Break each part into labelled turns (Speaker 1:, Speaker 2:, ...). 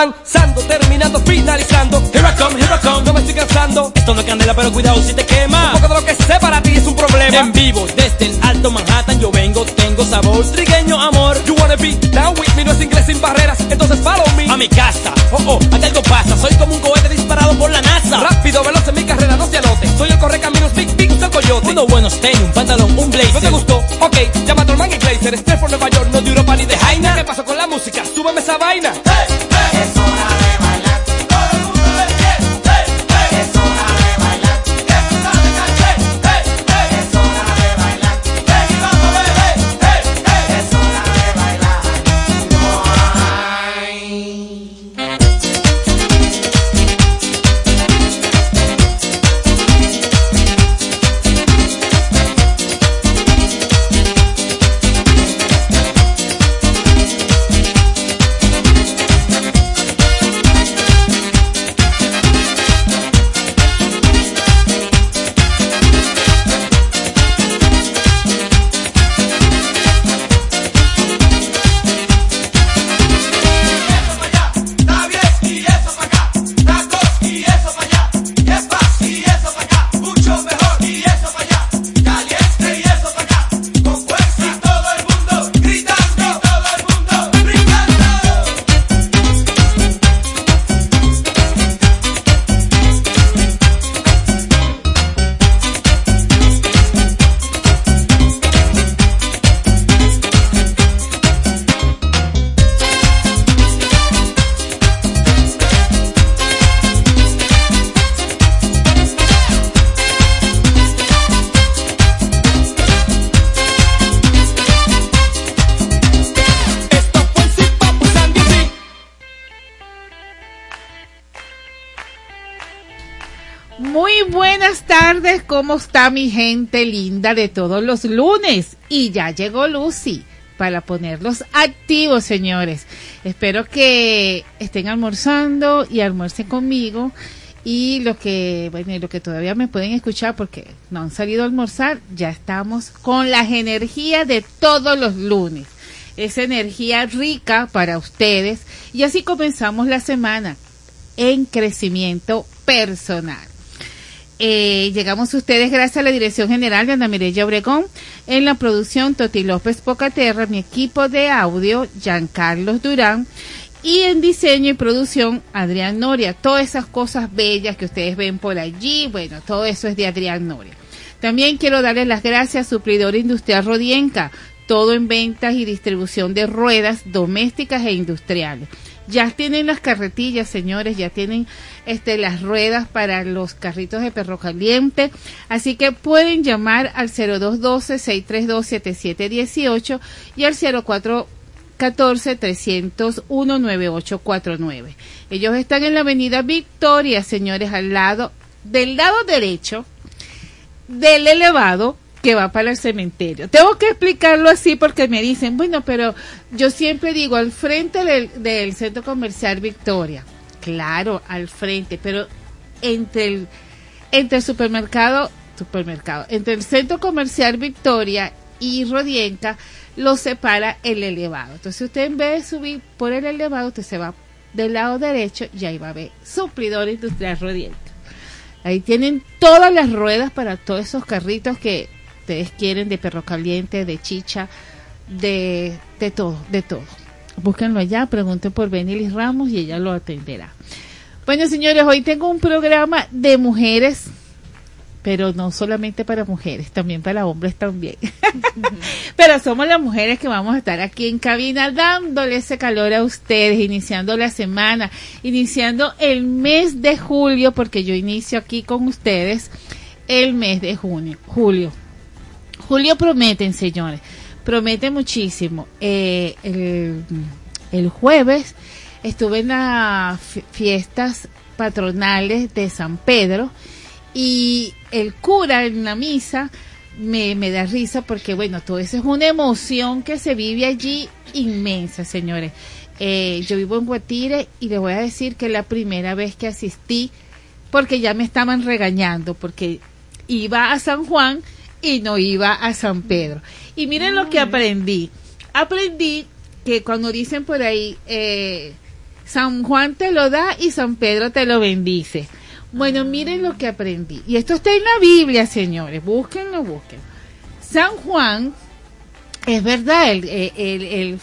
Speaker 1: lanzando, terminando, finalizando. Here I come, here I come, no me estoy cansando.
Speaker 2: Esto no es candela, pero cuidado si te quema.
Speaker 1: Un poco de lo que sé para ti es un problema.
Speaker 2: En vivo, desde el alto Manhattan, yo vengo, tengo sabor, trigueño amor.
Speaker 1: You wanna be down with me, no es inglés sin barreras, entonces follow me.
Speaker 2: A mi casa, oh oh, aquí algo pasa, soy como un cohete disparado por la NASA.
Speaker 1: Rápido, veloz en mi carrera, no se anote. Soy el corre caminos, big, big, soy coyote.
Speaker 2: Unos buenos tenis, un pantalón, un blazer.
Speaker 1: ¿No te gustó? Ok, llama a tu hermano y blazer. Estrés por Nueva York, no de Europa ni de Jaina. ¿Qué pasó con la música? Súbeme esa vaina.
Speaker 3: Mi gente linda de todos los lunes? Y ya llegó Lucy para ponerlos activos, señores. Espero que estén almorzando y almuercen conmigo. Y lo que, bueno, y lo que todavía me pueden escuchar porque no han salido a almorzar, ya estamos con las energías de todos los lunes. Esa energía rica para ustedes. Y así comenzamos la semana en crecimiento personal. Eh, llegamos a ustedes gracias a la Dirección General de Ana Mireya Obregón, en la producción Toti López Pocaterra, mi equipo de audio, Giancarlos Durán, y en diseño y producción, Adrián Noria. Todas esas cosas bellas que ustedes ven por allí, bueno, todo eso es de Adrián Noria. También quiero darles las gracias a Suplidor Industrial Rodienca, todo en ventas y distribución de ruedas domésticas e industriales. Ya tienen las carretillas, señores, ya tienen este las ruedas para los carritos de perro caliente, así que pueden llamar al 0212-632-7718 y al 0414-301-9849. Ellos están en la avenida Victoria, señores, al lado, del lado derecho del elevado que va para el cementerio. Tengo que explicarlo así porque me dicen, bueno, pero yo siempre digo al frente del, centro comercial Victoria. Claro, al frente, pero entre el, entre el supermercado, supermercado, entre el centro comercial Victoria y Rodienca, lo separa el elevado. Entonces usted en vez de subir por el elevado, usted se va del lado derecho y ahí va a ver suplidor industrial Rodienca. Ahí tienen todas las ruedas para todos esos carritos que ustedes quieren de perro caliente, de chicha, de, de todo, de todo. Búsquenlo allá, pregunten por Benilis Ramos y ella lo atenderá. Bueno, señores, hoy tengo un programa de mujeres, pero no solamente para mujeres, también para hombres también. pero somos las mujeres que vamos a estar aquí en cabina dándole ese calor a ustedes, iniciando la semana, iniciando el mes de julio, porque yo inicio aquí con ustedes el mes de junio, julio. Julio prometen, señores, promete muchísimo. Eh, el, jueves estuve en las fi- fiestas patronales de San Pedro y el cura en la misa me, da risa porque, bueno, todo eso es una emoción que se vive allí inmensa, señores. Eh, yo vivo en Guatire y les voy a decir que la primera vez que asistí porque ya me estaban regañando porque iba a San Juan y no iba a San Pedro. Y miren lo que aprendí. Aprendí que cuando dicen por ahí, eh, San Juan te lo da y San Pedro te lo bendice. Bueno, miren lo que aprendí. Y esto está en la Biblia, señores. Búsquenlo, búsquenlo. San Juan, es verdad, el, el, el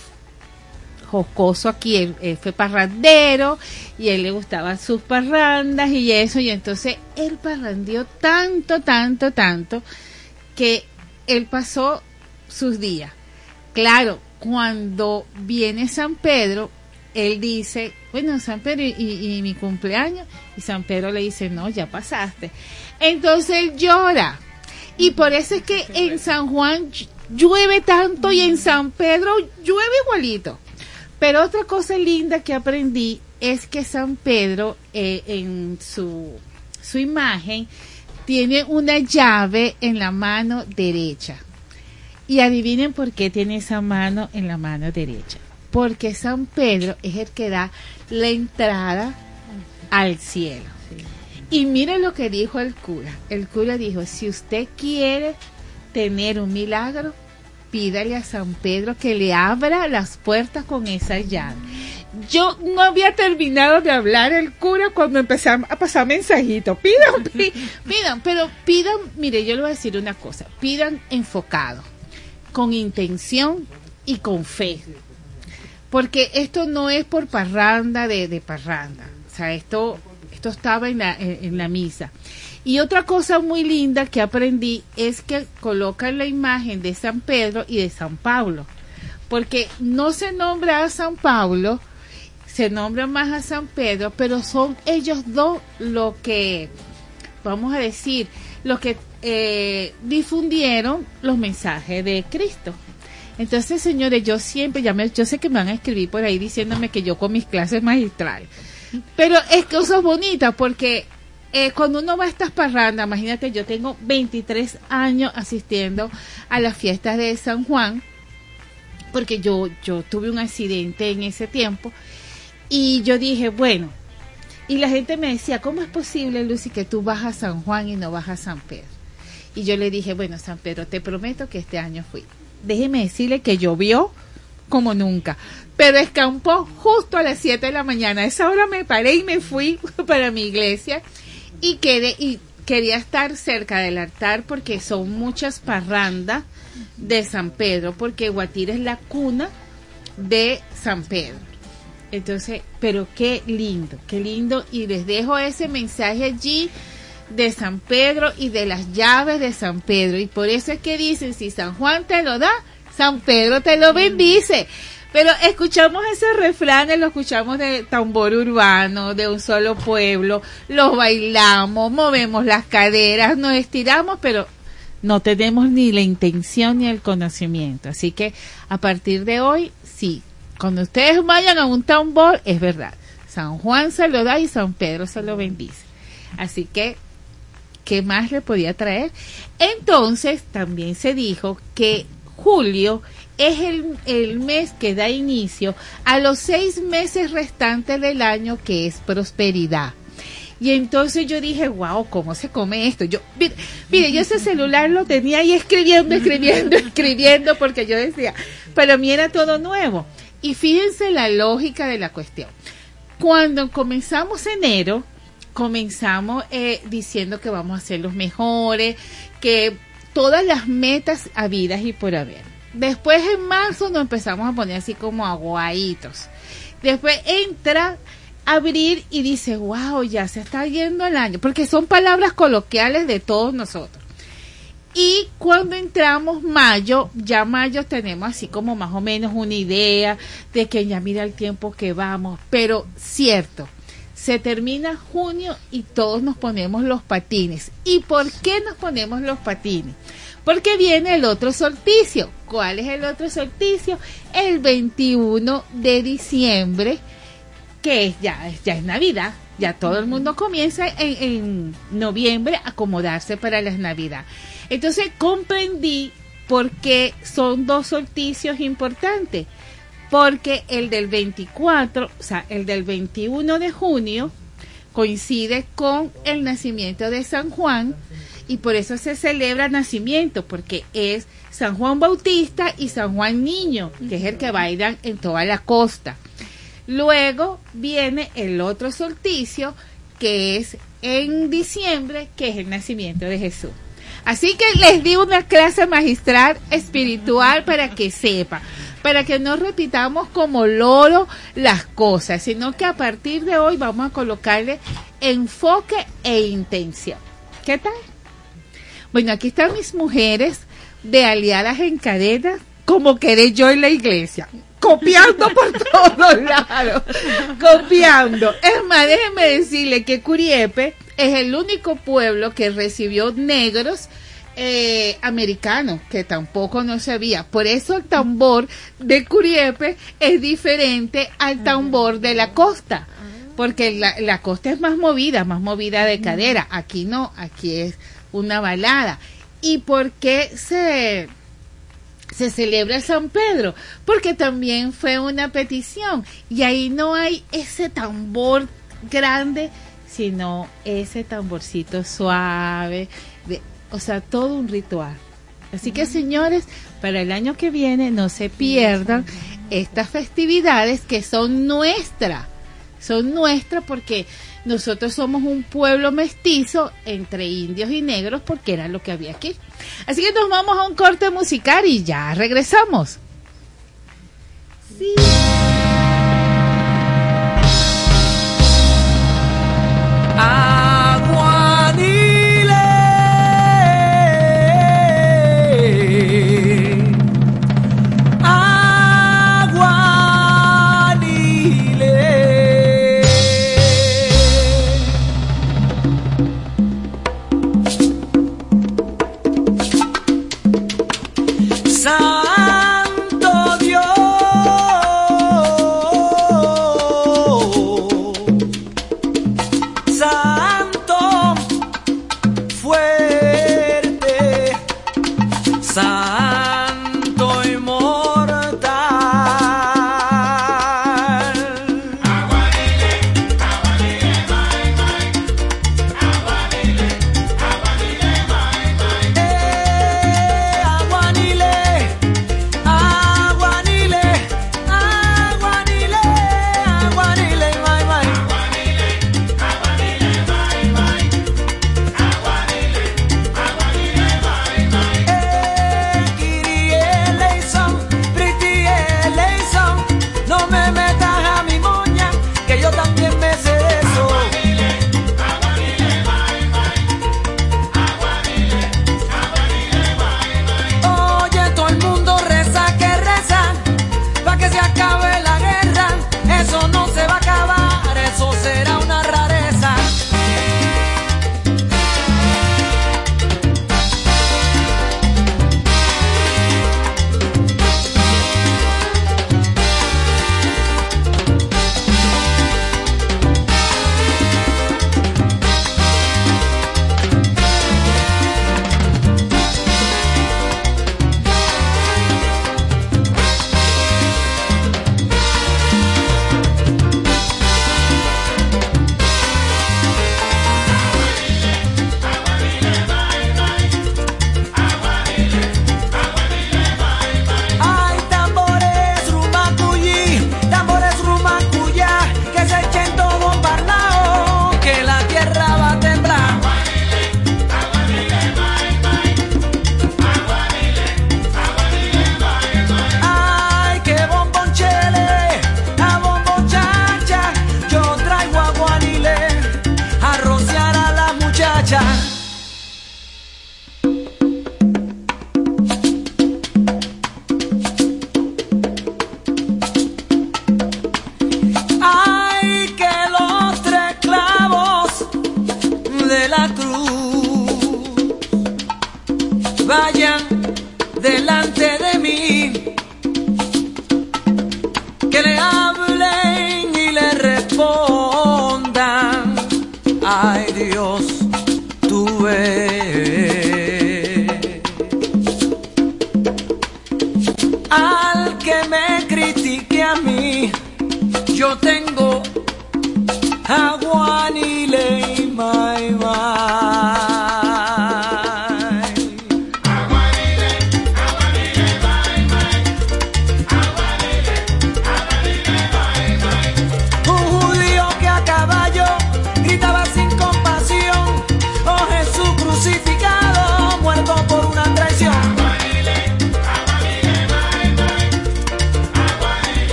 Speaker 3: jocoso aquí, él, él fue parrandero y a él le gustaban sus parrandas y eso, y entonces él parrandeó tanto, tanto, tanto, que él pasó sus días. Claro, cuando viene San Pedro, él dice, bueno, San Pedro y, mi cumpleaños, y San Pedro le dice, no, ya pasaste. Entonces él llora. Y por eso es que en San Juan ll- llueve tanto y en San Pedro llueve igualito. Pero otra cosa linda que aprendí es que San Pedro eh, en su, su imagen tiene una llave en la mano derecha. Y adivinen por qué tiene esa mano en la mano derecha. Porque San Pedro es el que da la entrada al cielo. Y miren lo que dijo el cura. El cura dijo, si usted quiere tener un milagro, pídale a San Pedro que le abra las puertas con esa llave. Yo no había terminado de hablar el cura cuando empezamos a pasar mensajitos. Pidan, pi- pidan, pero pidan, mire, yo le voy a decir una cosa, pidan enfocado, con intención y con fe. Porque esto no es por parranda de, de parranda. O sea, esto, esto estaba en la, en, en la misa. Y otra cosa muy linda que aprendí es que colocan la imagen de San Pedro y de San Pablo. Porque no se nombra a San Pablo, se nombra más a San Pedro, pero son ellos dos lo que, vamos a decir, los que eh, difundieron los mensajes de Cristo. Entonces, señores, yo siempre, ya me, yo sé que me van a escribir por ahí diciéndome que yo con mis clases magistrales, pero es cosas bonitas porque eh, cuando uno va a estas parrandas, imagínate, yo tengo 23 años asistiendo a las fiestas de San Juan, porque yo, yo tuve un accidente en ese tiempo, y yo dije, bueno, y la gente me decía, ¿cómo es posible, Lucy, que tú vas a San Juan y no vas a San Pedro? Y yo le dije, bueno, San Pedro, te prometo que este año fui. Déjeme decirle que llovió como nunca, pero escampó justo a las 7 de la mañana. A esa hora me paré y me fui para mi iglesia y quedé y quería estar cerca del altar porque son muchas parrandas de San Pedro, porque Guatire es la cuna de San Pedro. Entonces, pero qué lindo, qué lindo. Y les dejo ese mensaje allí de San Pedro y de las llaves de San Pedro. Y por eso es que dicen, si San Juan te lo da, San Pedro te lo bendice. Pero escuchamos esos refranes, lo escuchamos de tambor urbano, de un solo pueblo, los bailamos, movemos las caderas, nos estiramos, pero no tenemos ni la intención ni el conocimiento. Así que a partir de hoy, sí, cuando ustedes vayan a un tambor, es verdad. San Juan se lo da y San Pedro se lo bendice. Así que, ¿qué más le podía traer? Entonces, también se dijo que julio es el, el mes que da inicio a los seis meses restantes del año que es prosperidad. Y entonces yo dije, wow, ¿cómo se come esto? Yo, mire, mire, yo ese celular lo tenía ahí escribiendo, escribiendo, escribiendo, porque yo decía, para mí era todo nuevo. Y fíjense la lógica de la cuestión. Cuando comenzamos enero, comenzamos eh, diciendo que vamos a ser los mejores, que todas las metas habidas y por haber. Después en marzo nos empezamos a poner así como aguaditos. Después entra abril y dice, wow, ya se está yendo el año, porque son palabras coloquiales de todos nosotros. Y cuando entramos mayo, ya mayo tenemos así como más o menos una idea de que ya mira el tiempo que vamos, pero cierto, se termina junio y todos nos ponemos los patines. ¿Y por qué nos ponemos los patines? Porque viene el otro solsticio. ¿Cuál es el otro solsticio? El 21 de diciembre, que ya, ya es Navidad. Ya todo el mundo comienza en, en noviembre a acomodarse para las Navidad. Entonces comprendí por qué son dos solsticios importantes. Porque el del 24, o sea, el del 21 de junio coincide con el nacimiento de San Juan y por eso se celebra nacimiento, porque es San Juan Bautista y San Juan Niño, que es el que bailan en toda la costa.
Speaker 4: Luego viene el otro solsticio, que es en diciembre, que es el nacimiento de Jesús. Así que les di una clase magistral espiritual para que sepa, para que no repitamos como loro las cosas, sino que a partir de hoy vamos a colocarle enfoque e intención. ¿Qué tal? Bueno, aquí están mis mujeres de aliadas en cadenas, como queré yo en la iglesia. Copiando por todos lados. Copiando. Es más, déjenme decirle que Curiepe es el único pueblo que recibió negros eh, americanos, que tampoco no sabía. Por eso el tambor de Curiepe es diferente al tambor de la costa. Porque la, la costa es más movida, más movida de cadera. Aquí no, aquí es una balada. ¿Y por qué se, se celebra San Pedro? Porque también fue una petición. Y ahí no hay ese tambor grande, sino ese tamborcito suave. De, o sea, todo un ritual. Así que señores, para el año que viene no se pierdan estas festividades que son nuestras. Son nuestras porque nosotros somos un pueblo mestizo entre indios y negros porque era lo que había aquí. Así que nos vamos a un corte musical y ya regresamos. Sí.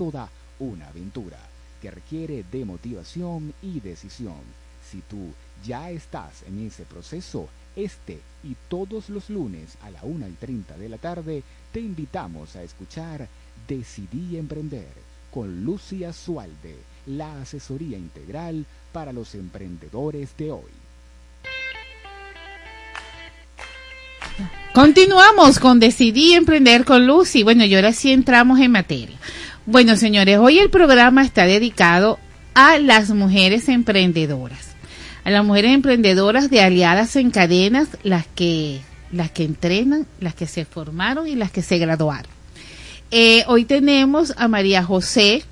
Speaker 5: Toda una aventura que requiere de motivación y decisión. Si tú ya estás en ese proceso, este y todos los lunes a la 1 y 30 de la tarde te invitamos a escuchar Decidí Emprender con Lucia Sualde, la asesoría integral para los emprendedores de hoy.
Speaker 3: Continuamos con Decidí Emprender con Lucy. Bueno, y ahora sí entramos en materia. Bueno, señores, hoy el programa está dedicado a las mujeres emprendedoras. A las mujeres emprendedoras de aliadas en cadenas, las que, las que entrenan, las que se formaron y las que se graduaron. Eh, hoy tenemos a María José,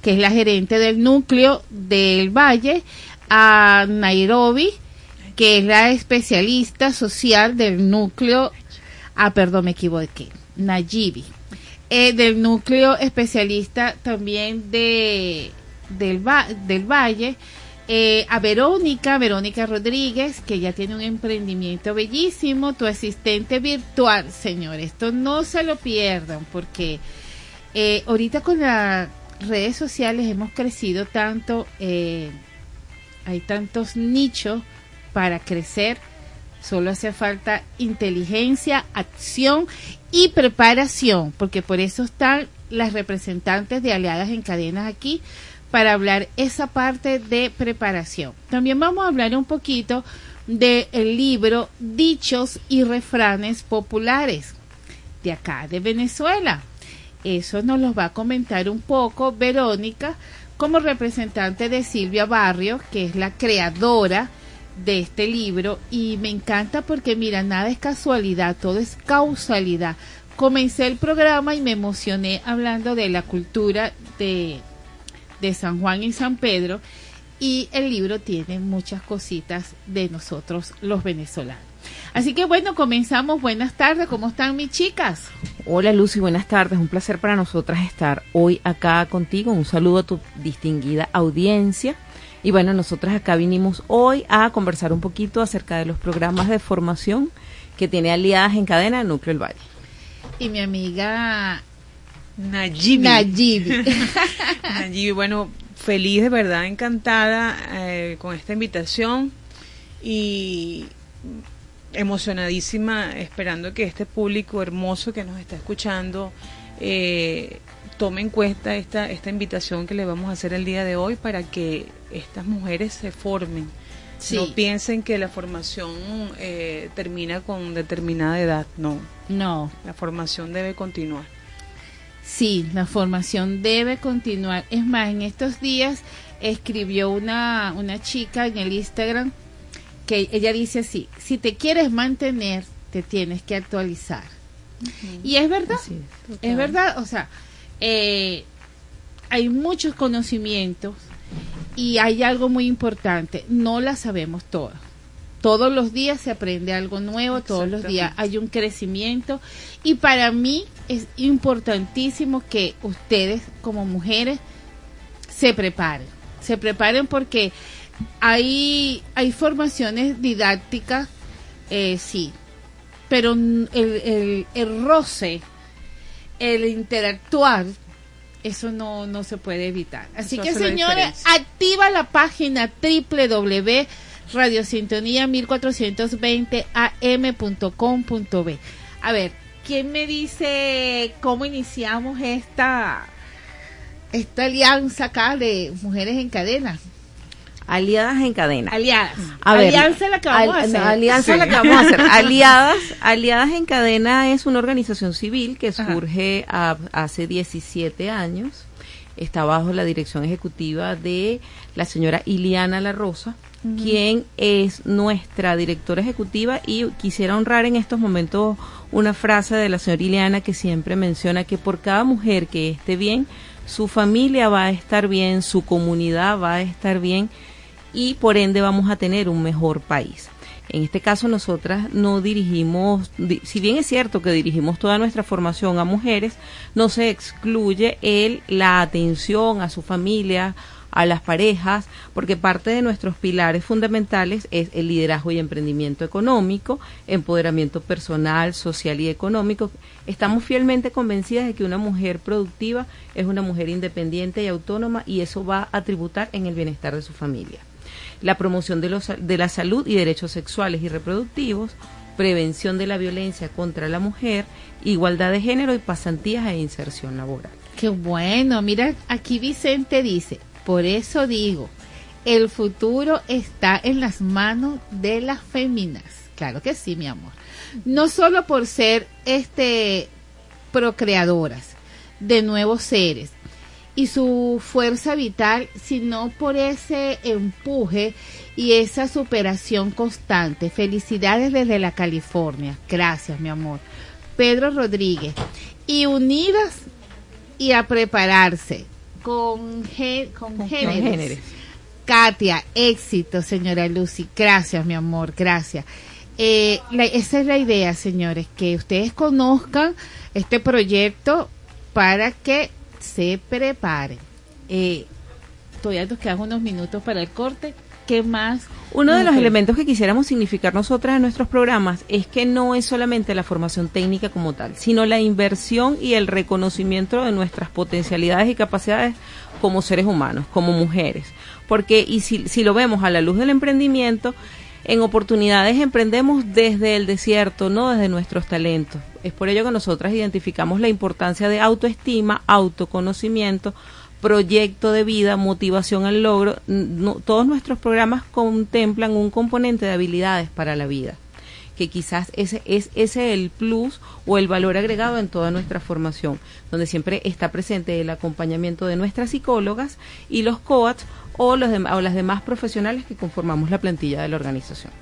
Speaker 3: que es la gerente del núcleo del Valle, a Nairobi, que es la especialista social del núcleo, ah, perdón, me equivoqué, Nayibi, eh, del núcleo especialista también de, del, del Valle, eh, a Verónica, Verónica Rodríguez, que ya tiene un emprendimiento bellísimo, tu asistente virtual, señor, esto no se lo pierdan porque eh, ahorita con las redes sociales hemos crecido tanto, eh, hay tantos nichos para crecer, solo hace falta inteligencia, acción y preparación, porque por eso están las representantes de aliadas en cadenas aquí para hablar esa parte de preparación. También vamos a hablar un poquito del libro Dichos y Refranes Populares de acá, de Venezuela. Eso nos los va a comentar un poco Verónica como representante de Silvia Barrio, que es la creadora de este libro y me encanta porque mira, nada es casualidad, todo es causalidad. Comencé el programa y me emocioné hablando de la cultura de, de San Juan y San Pedro y el libro tiene muchas cositas de nosotros los venezolanos. Así que bueno, comenzamos. Buenas tardes, ¿cómo están mis chicas?
Speaker 6: Hola Lucy, buenas tardes. Un placer para nosotras estar hoy acá contigo. Un saludo a tu distinguida audiencia. Y bueno, nosotras acá vinimos hoy a conversar un poquito acerca de los programas de formación que tiene aliadas en cadena el Núcleo del Valle.
Speaker 3: Y mi amiga
Speaker 7: Nayibi.
Speaker 3: Nayibi.
Speaker 7: Nayibi, bueno, feliz de verdad, encantada eh, con esta invitación y emocionadísima esperando que este público hermoso que nos está escuchando eh, tome en cuenta esta, esta invitación que le vamos a hacer el día de hoy para que estas mujeres se formen.
Speaker 3: Sí.
Speaker 7: No piensen que la formación eh, termina con determinada edad, no.
Speaker 3: No,
Speaker 7: La formación debe continuar.
Speaker 3: Sí, la formación debe continuar. Es más, en estos días escribió una, una chica en el Instagram que ella dice así, si te quieres mantener, te tienes que actualizar. Y es verdad,
Speaker 7: es
Speaker 3: verdad, o sea, eh, hay muchos conocimientos y hay algo muy importante, no la sabemos todas. Todos los días se aprende algo nuevo, todos los días hay un crecimiento y para mí es importantísimo que ustedes como mujeres se preparen, se preparen porque hay, hay formaciones didácticas, eh, sí, pero el, el, el roce, el interactuar, eso no, no se puede evitar. Así
Speaker 7: Eso
Speaker 3: que
Speaker 7: la diferencia.
Speaker 3: activa la página www radiosintonía 1420 am.com.b. A ver, ¿quién me dice cómo iniciamos esta esta alianza acá de mujeres en cadena?
Speaker 6: Aliadas en cadena.
Speaker 3: Aliadas.
Speaker 6: A ver,
Speaker 3: alianza la que vamos a hacer.
Speaker 6: no, alianza
Speaker 7: Sí.
Speaker 6: la que vamos a hacer. Aliadas, Aliadas en Cadena es una organización civil que surge a- hace 17 años. Está bajo la dirección ejecutiva de la señora Iliana La Rosa, quien es nuestra directora ejecutiva y quisiera honrar en estos momentos una frase de la señora Iliana que siempre menciona que por cada mujer que esté bien, su familia va a estar bien, su comunidad va a estar bien y por ende vamos a tener un mejor país. En este caso nosotras no dirigimos, di- si bien es cierto que dirigimos toda nuestra formación a mujeres, no se excluye el, la atención a su familia, a las parejas, porque parte de nuestros pilares fundamentales es el liderazgo y emprendimiento económico, empoderamiento personal, social y económico. Estamos fielmente convencidas de que una mujer productiva es una mujer independiente y autónoma y eso va a tributar en el bienestar de su familia. La promoción de, los, de la salud y derechos sexuales y reproductivos, prevención de la violencia contra la mujer, igualdad de género y pasantías e inserción laboral.
Speaker 3: Qué bueno, mira, aquí Vicente dice, por eso digo, el futuro está en las manos de las féminas. Claro que sí, mi amor. No solo por ser este procreadoras de nuevos seres y su fuerza vital, sino por ese empuje y esa superación constante. Felicidades desde la California. Gracias, mi amor. Pedro Rodríguez. Y unidas y a prepararse con, con,
Speaker 6: Con
Speaker 3: géneros.
Speaker 6: géneros.
Speaker 3: Katia, éxito, señora Lucy. Gracias, mi amor, gracias. Eh, la- esa es la idea, señores, que ustedes conozcan este proyecto para que se preparen. Eh, todavía nos quedan unos minutos para el corte. ¿Qué más?
Speaker 6: Uno de los elementos que quisiéramos significar nosotras en nuestros programas es que no es solamente la formación técnica como tal, sino la inversión y el reconocimiento de nuestras potencialidades y capacidades como seres humanos, como mujeres. Porque, y si, si lo vemos a la luz del emprendimiento, en oportunidades emprendemos desde el desierto, no desde nuestros talentos. Es por ello que nosotras identificamos la importancia de autoestima, autoconocimiento, proyecto de vida, motivación al logro. Todos nuestros programas contemplan un componente de habilidades para la vida, que quizás ese es ese el plus o el valor agregado en toda nuestra formación, donde siempre está presente el acompañamiento de nuestras psicólogas y los coach o, los o las demás profesionales que conformamos la plantilla de la organización.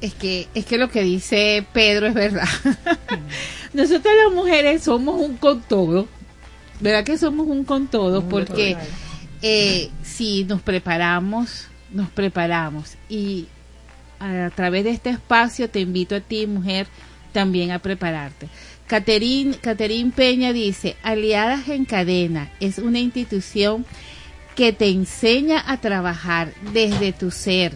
Speaker 3: Es que, es que lo que dice Pedro es verdad. Nosotras las mujeres somos un con todo. ¿Verdad que somos un con todo? Porque eh, si nos preparamos, nos preparamos. Y a través de este espacio te invito a ti, mujer, también a prepararte. Caterín, Caterín Peña dice, Aliadas en Cadena es una institución que te enseña a trabajar desde tu ser.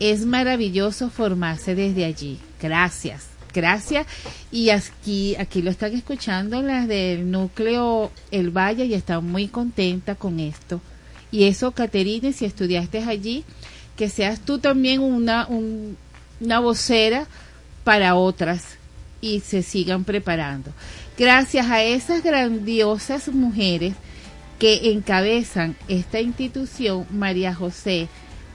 Speaker 3: Es maravilloso formarse desde allí. Gracias, gracias. Y aquí, aquí lo están escuchando las del núcleo El Valle y están muy contenta con esto. Y eso, Caterine, si estudiaste allí, que seas tú también una, un- una vocera para otras y se sigan preparando. Gracias a esas grandiosas mujeres que encabezan esta institución, María José,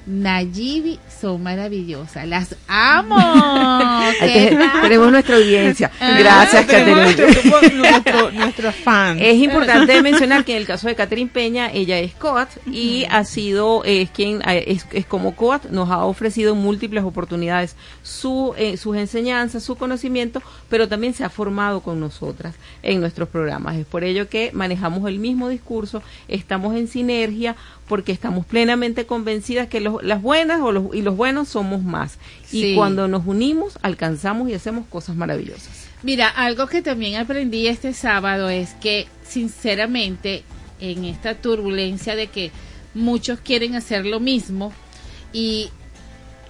Speaker 3: Nayibi, son maravillosas. Las amo.
Speaker 6: Tenemos nuestra audiencia.
Speaker 3: Ah,
Speaker 6: Gracias,
Speaker 7: Tenemos
Speaker 6: Caterina.
Speaker 7: nuestro, nuestro, nuestros fans.
Speaker 6: Es importante mencionar que en el caso de Catherine Peña, ella es coach y ha sido, es quien es, es como coach, nos ha ofrecido múltiples oportunidades, su, eh, sus enseñanzas, su conocimiento, pero también se ha formado con nosotras en nuestros programas. Es por ello que manejamos el mismo discurso, estamos en sinergia, porque estamos plenamente convencidas que los- las buenas o los, y los buenos somos más. Y cuando nos unimos, alcanzamos y hacemos cosas maravillosas.
Speaker 3: Mira, algo que también aprendí este sábado es que, sinceramente, en esta turbulencia de que muchos quieren hacer lo mismo y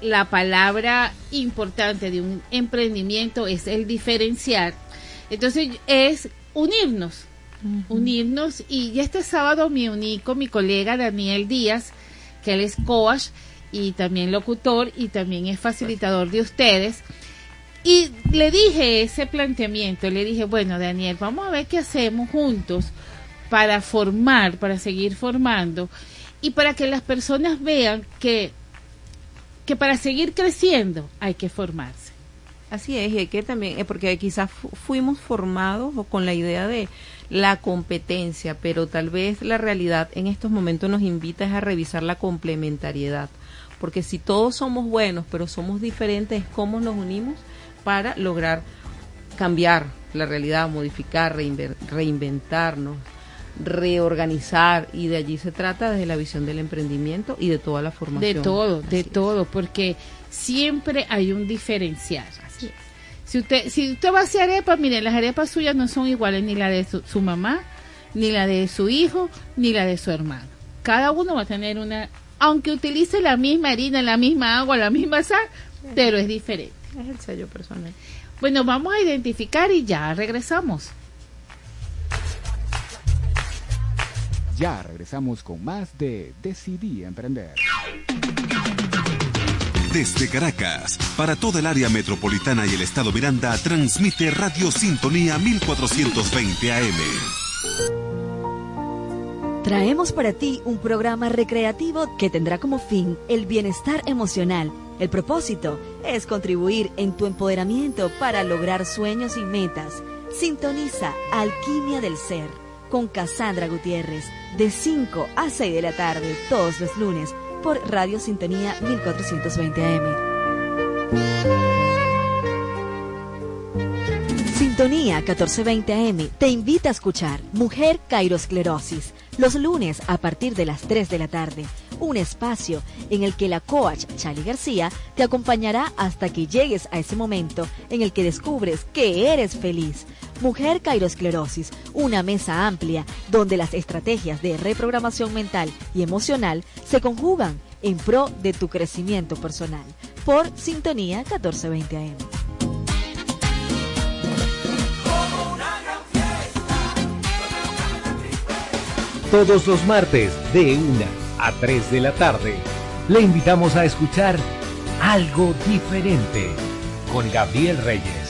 Speaker 3: la palabra importante de un emprendimiento es el diferenciar, entonces es unirnos, unirnos y este sábado me uní con mi colega Daniel Díaz, que él es coach y también locutor y también es facilitador de ustedes. Y le dije ese planteamiento, le dije, bueno, Daniel, vamos a ver qué hacemos juntos para formar, para seguir formando y para que las personas vean que, que para seguir creciendo hay que formarse.
Speaker 6: Así es, y hay que también, eh, porque quizás fu- fuimos formados o con la idea de la competencia, pero tal vez la realidad en estos momentos nos invita a revisar la complementariedad, porque si todos somos buenos, pero somos diferentes, ¿cómo nos unimos para lograr cambiar la realidad, modificar, reinventarnos, reorganizar? Y de allí se trata desde la visión del emprendimiento y de toda la formación.
Speaker 3: De todo, de
Speaker 6: Así
Speaker 3: todo, porque siempre hay un diferencial. Si usted, si usted va a hacer arepas, mire, las arepas suyas no son iguales ni la de su, su mamá, ni la de su hijo, ni la de su hermano. cada uno va a tener una, aunque utilice la misma harina, la misma agua, la misma sal, pero es diferente.
Speaker 6: Es el sello personal.
Speaker 3: Bueno, vamos a identificar y ya regresamos.
Speaker 5: Ya regresamos con más de Decidí Emprender.
Speaker 8: Desde Caracas, para toda el área metropolitana y el estado Miranda, transmite Radio Sintonía 1420 AM.
Speaker 9: Traemos para ti un programa recreativo que tendrá como fin el bienestar emocional. El propósito es contribuir en tu empoderamiento para lograr sueños y metas. Sintoniza Alquimia del Ser con Cassandra Gutiérrez de 5 a 6 de la tarde todos los lunes por Radio Sintonía 1420 AM. Sintonía 1420 AM te invita a escuchar Mujer Cairosclerosis los lunes a partir de las 3 de la tarde. Un espacio en el que la coach Chali García te acompañará hasta que llegues a ese momento en el que descubres que eres feliz. Mujer Cairosclerosis, una mesa amplia donde las estrategias de reprogramación mental y emocional se conjugan en pro de tu crecimiento personal. Por Sintonía 1420 AM.
Speaker 10: Todos los martes de 1 a 3 de la tarde le invitamos a escuchar Algo Diferente con Gabriel Reyes,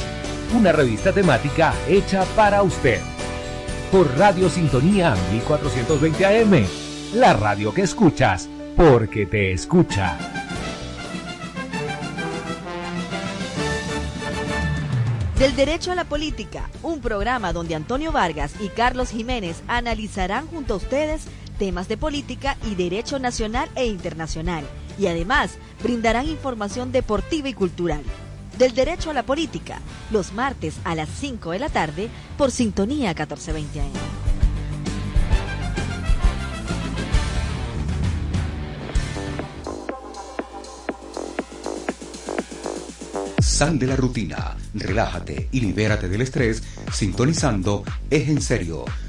Speaker 10: una revista temática hecha para usted. Por Radio Sintonía 1420 AM, la radio que escuchas porque te escucha.
Speaker 9: Del Derecho a la Política, un programa donde Antonio Vargas y Carlos Jiménez analizarán junto a ustedes temas de política y derecho nacional e internacional, y además brindarán información deportiva y cultural. Del Derecho a la Política, los martes a las 5 de la tarde por Sintonía 1420 AM.
Speaker 11: Sal de la rutina, relájate y libérate del estrés sintonizando Es en serio,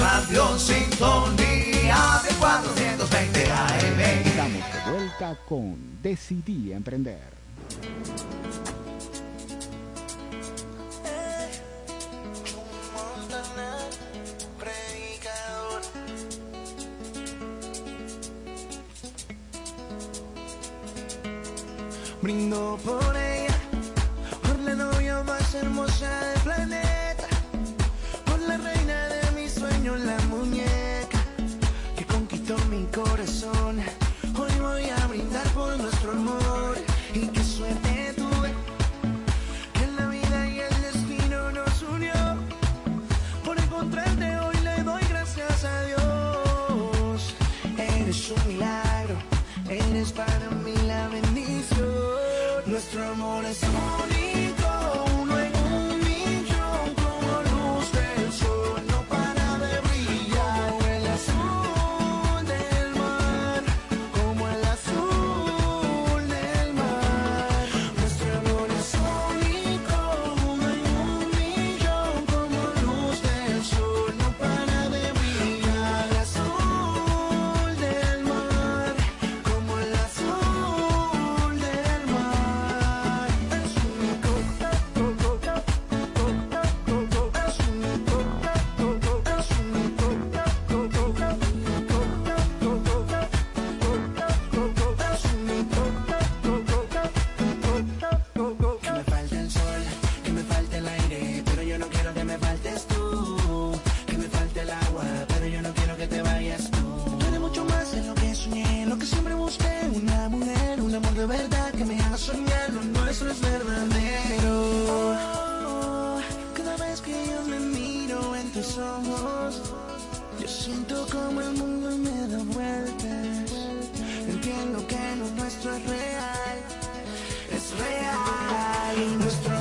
Speaker 12: Radio Sintonía de 420 AM.
Speaker 5: Estamos de vuelta con Decidí Emprender.
Speaker 2: Brindo por ella, por la novia más hermosa del planeta, Hoy voy a brindar por nuestro amor y qué suerte tuve que la vida y el destino nos unió. Por encontrarte hoy le doy gracias a Dios. Eres un milagro, eres para mí la bendición. Nuestro amor es único, Nuestro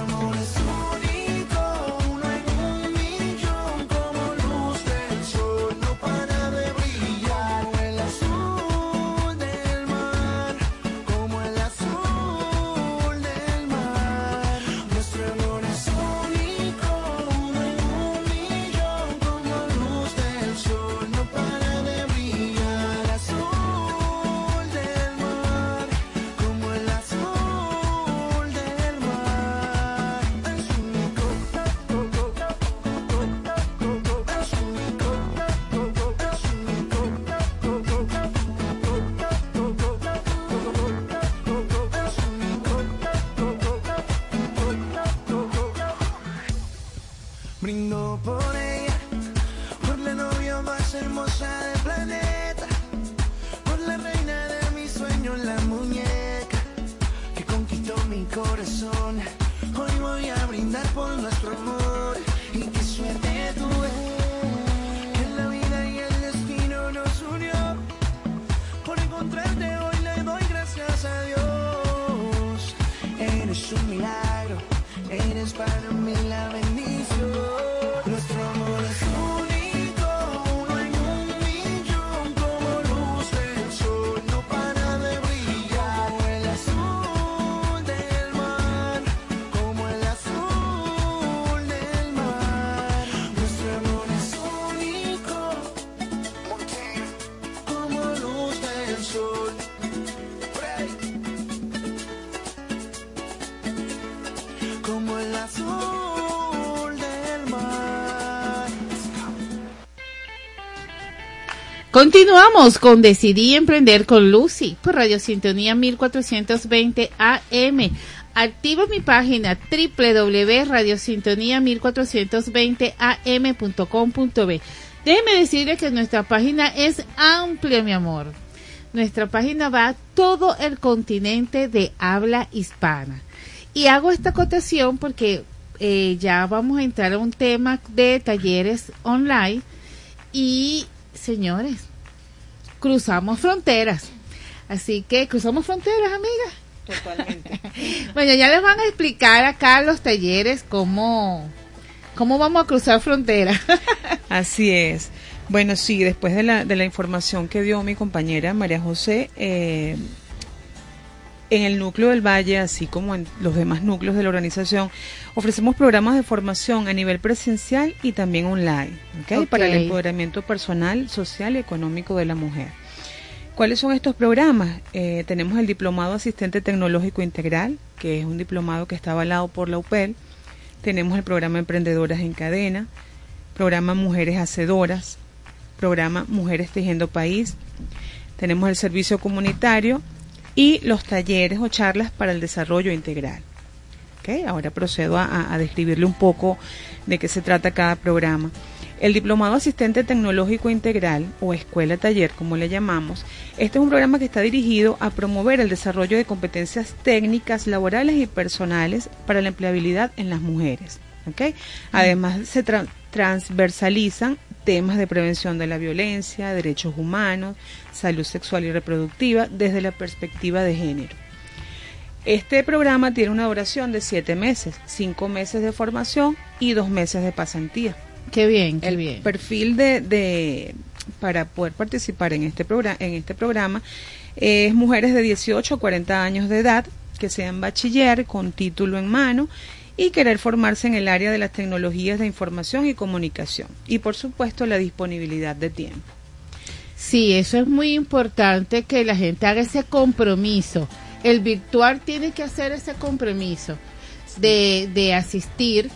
Speaker 3: Continuamos con Decidí Emprender con Lucy por Radio Sintonía 1420 AM. Activa mi página www.radiosintonía1420am.com.b. Déjeme decirle que nuestra página es amplia, mi amor. Nuestra página va a todo el continente de habla hispana. Y hago esta acotación porque eh, ya vamos a entrar a un tema de talleres online y señores, cruzamos fronteras. Así que cruzamos fronteras, amigas.
Speaker 7: Totalmente.
Speaker 3: Bueno, ya les van a explicar acá los talleres cómo, cómo vamos a cruzar fronteras.
Speaker 7: Así es. Bueno, sí, después de la, de la información que dio mi compañera María José, eh, en el núcleo del Valle, así como en los demás núcleos de la organización, ofrecemos programas de formación a nivel presencial y también online, ¿ok?
Speaker 3: Ok.
Speaker 7: Para el empoderamiento personal, social y económico de la mujer. ¿Cuáles son estos programas? Eh, tenemos el Diplomado Asistente Tecnológico Integral, que es un diplomado que está avalado por la UPEL. Tenemos el programa Emprendedoras en Cadena, programa Mujeres Hacedoras, programa Mujeres Tejiendo País. Tenemos el servicio comunitario y los talleres o charlas para el desarrollo integral. ¿Ok? Ahora procedo a- describirle un poco de qué se trata cada programa. El Diplomado Asistente Tecnológico Integral o Escuela Taller, como le llamamos, este es un programa que está dirigido a promover el desarrollo de competencias técnicas, laborales y personales para la empleabilidad en las mujeres. ¿ok? Además, se tra- transversalizan temas de prevención de la violencia, derechos humanos, salud sexual y reproductiva desde la perspectiva de género. Este programa tiene una duración de siete meses, cinco meses de formación y dos meses de pasantía.
Speaker 3: Qué bien, qué
Speaker 7: El
Speaker 3: bien.
Speaker 7: perfil de, de para poder participar en este programa, en este programa es mujeres de 18 a 40 años de edad que sean bachiller con título en mano y querer formarse en el área de las tecnologías de información y comunicación y por supuesto la disponibilidad de tiempo.
Speaker 3: Sí, eso es muy importante que la gente haga ese compromiso. El virtual tiene que hacer ese compromiso de, de asistir,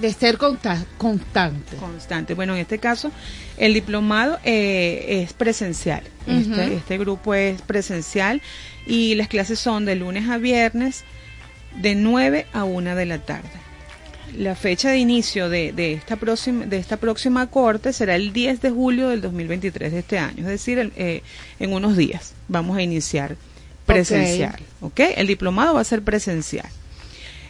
Speaker 3: de ser consta- constante.
Speaker 7: constante. Bueno, en este caso, el diplomado eh, es presencial. Este, este grupo es presencial y las clases son de lunes a viernes de 9 a 1 de la tarde. la fecha de inicio de, de esta próxima de esta próxima corte será el 10 de julio del 2023 de este año, es decir, el- eh, en unos días vamos a iniciar presencial, ¿ok? El diplomado va a ser presencial.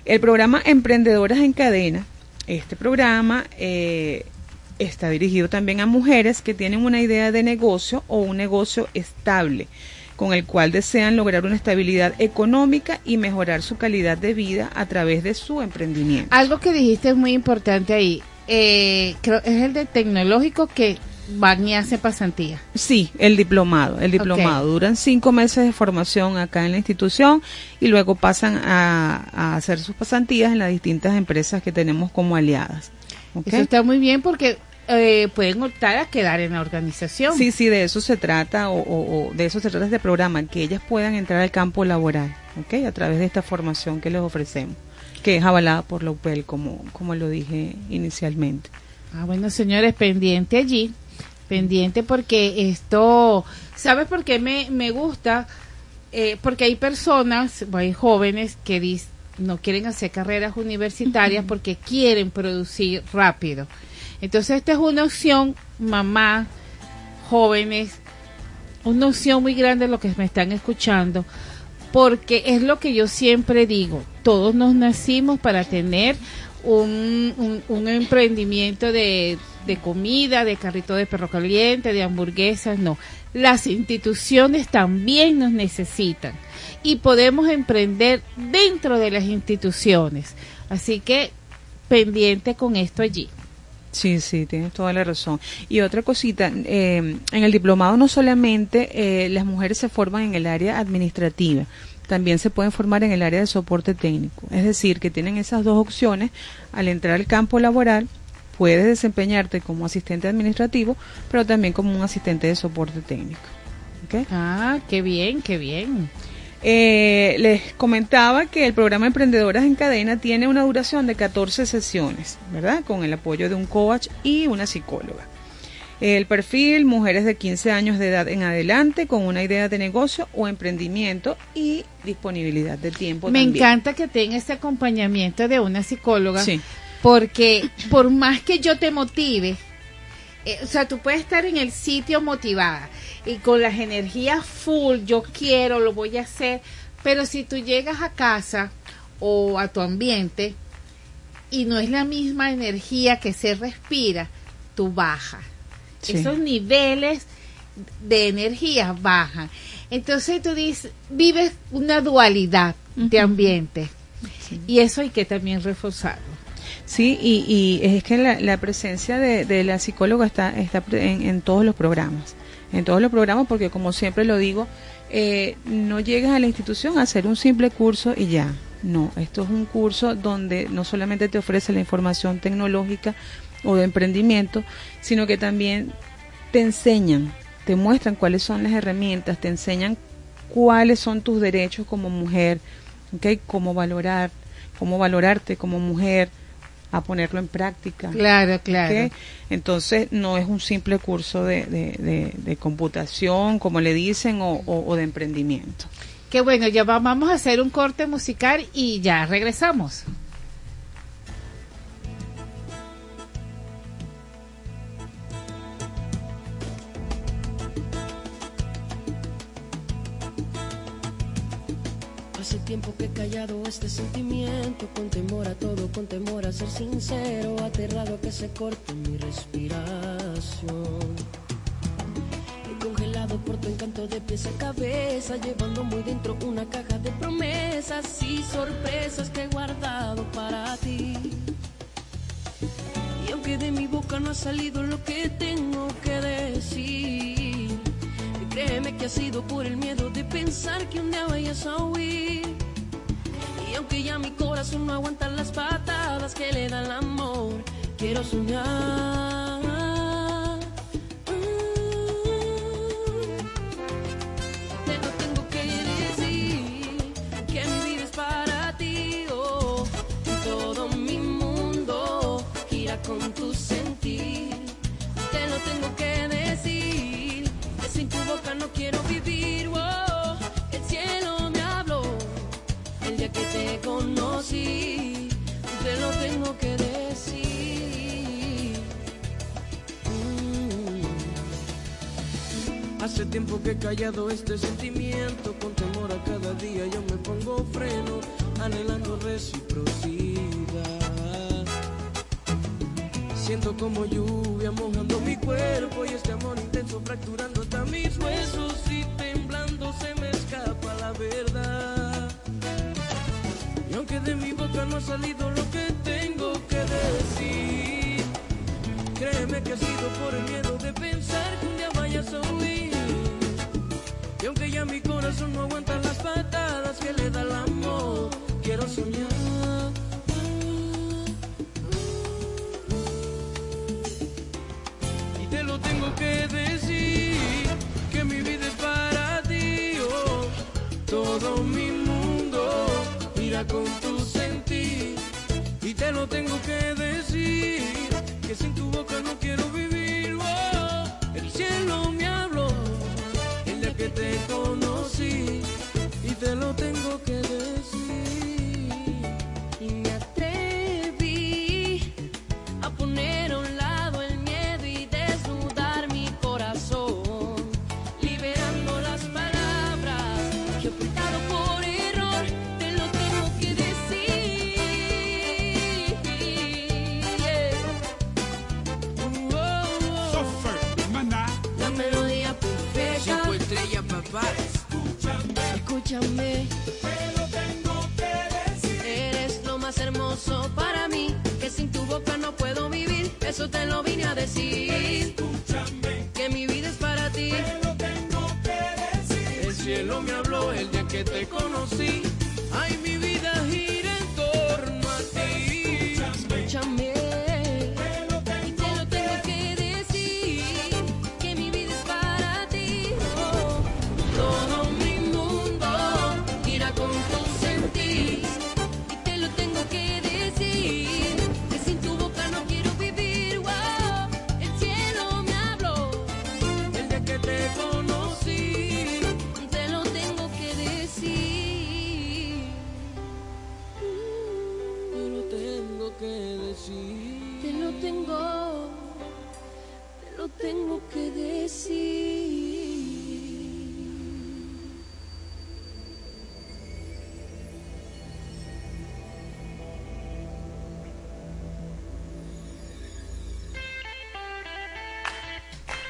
Speaker 7: El programa Emprendedoras en Cadena, este programa eh, está dirigido también a mujeres que tienen una idea de negocio o un negocio estable, con el cual desean lograr una estabilidad económica y mejorar su calidad de vida a través de su emprendimiento.
Speaker 3: Algo que dijiste es muy importante ahí. Eh, creo es el de tecnológico que van y hacen pasantía.
Speaker 7: Sí, el diplomado, el diplomado. Duran cinco meses de formación acá en la institución y luego pasan a, a hacer sus pasantías en las distintas empresas que tenemos como aliadas.
Speaker 3: Eso está muy bien porque eh, pueden optar a quedar en la organización.
Speaker 7: Sí, sí, de eso se trata, o, o- o de eso se trata este programa, que ellas puedan entrar al campo laboral, ¿ok? A través de esta formación que les ofrecemos, que es avalada por la UPEL, como, como lo dije inicialmente.
Speaker 3: Ah, bueno, señores, pendiente allí, pendiente porque esto, ¿sabes por qué me, me gusta? Eh, porque hay personas, hay jóvenes que no quieren hacer carreras universitarias porque quieren producir rápido. Entonces, esta es una opción, mamá, jóvenes, una opción muy grande lo que me están escuchando, porque es lo que yo siempre digo, todos nos nacimos para tener un, un- emprendimiento de, de comida, de carrito de perro caliente, de hamburguesas, no. Las instituciones también nos necesitan y podemos emprender dentro de las instituciones. Así que pendiente con esto allí.
Speaker 7: Sí, sí, tienes toda la razón. Y otra cosita, eh, en el diplomado no solamente eh, las mujeres se forman en el área administrativa, también se pueden formar en el área de soporte técnico. Es decir, que tienen esas dos opciones. Al entrar al campo laboral, puedes desempeñarte como asistente administrativo, pero también como un asistente de soporte técnico. ¿ok?
Speaker 3: Ah, qué bien, qué bien.
Speaker 7: Eh, les comentaba que el programa Emprendedoras en Cadena tiene una duración de 14 sesiones, ¿verdad? Con el apoyo de un coach y una psicóloga. El perfil, mujeres de 15 años de edad en adelante con una idea de negocio o emprendimiento y disponibilidad de tiempo.
Speaker 3: Me
Speaker 7: también.
Speaker 3: encanta que tenga ese acompañamiento de una psicóloga,
Speaker 7: Sí.
Speaker 3: porque por más que yo te motive, eh, o sea, tú puedes estar en el sitio motivada y con las energías full, yo quiero, lo voy a hacer, pero si tú llegas a casa o a tu ambiente y no es la misma energía que se respira, tú bajas.
Speaker 7: Sí.
Speaker 3: Esos niveles de energía bajan. Entonces tú dices, vives una dualidad de ambiente. Y eso hay que también reforzarlo.
Speaker 7: Sí, y, y es que la, la presencia de, de la psicóloga está, está en, en todos los programas. En todos los programas, porque como siempre lo digo, eh, no llegas a la institución a hacer un simple curso y ya. No, esto es un curso donde no solamente te ofrece la información tecnológica o de emprendimiento, sino que también te enseñan, te muestran cuáles son las herramientas, te enseñan cuáles son tus derechos como mujer, ¿ok? Cómo valorar, cómo valorarte como mujer, a ponerlo en práctica.
Speaker 3: Claro, claro.
Speaker 7: Entonces, no es un simple curso de, de, de- de computación, como le dicen, o, o- o de emprendimiento.
Speaker 3: Que bueno, ya va- vamos a hacer un corte musical y ya regresamos.
Speaker 13: Tiempo que he callado este sentimiento, con temor a todo, con temor a ser sincero, aterrado a que se corte mi respiración. He congelado por tu encanto de pies a cabeza, llevando muy dentro una caja de promesas y sorpresas que he guardado para ti. Y aunque de mi boca no ha salido lo que tengo que decir, créeme que ha sido por el miedo de pensar que un día vayas a huir. Y aunque ya mi corazón no aguanta las patadas que le da el amor, quiero soñar. Tiempo que he callado este sentimiento, con temor a cada día yo me pongo freno, anhelando reciprocidad. Siento como lluvia mojando mi cuerpo y este amor intenso fracturando hasta mis huesos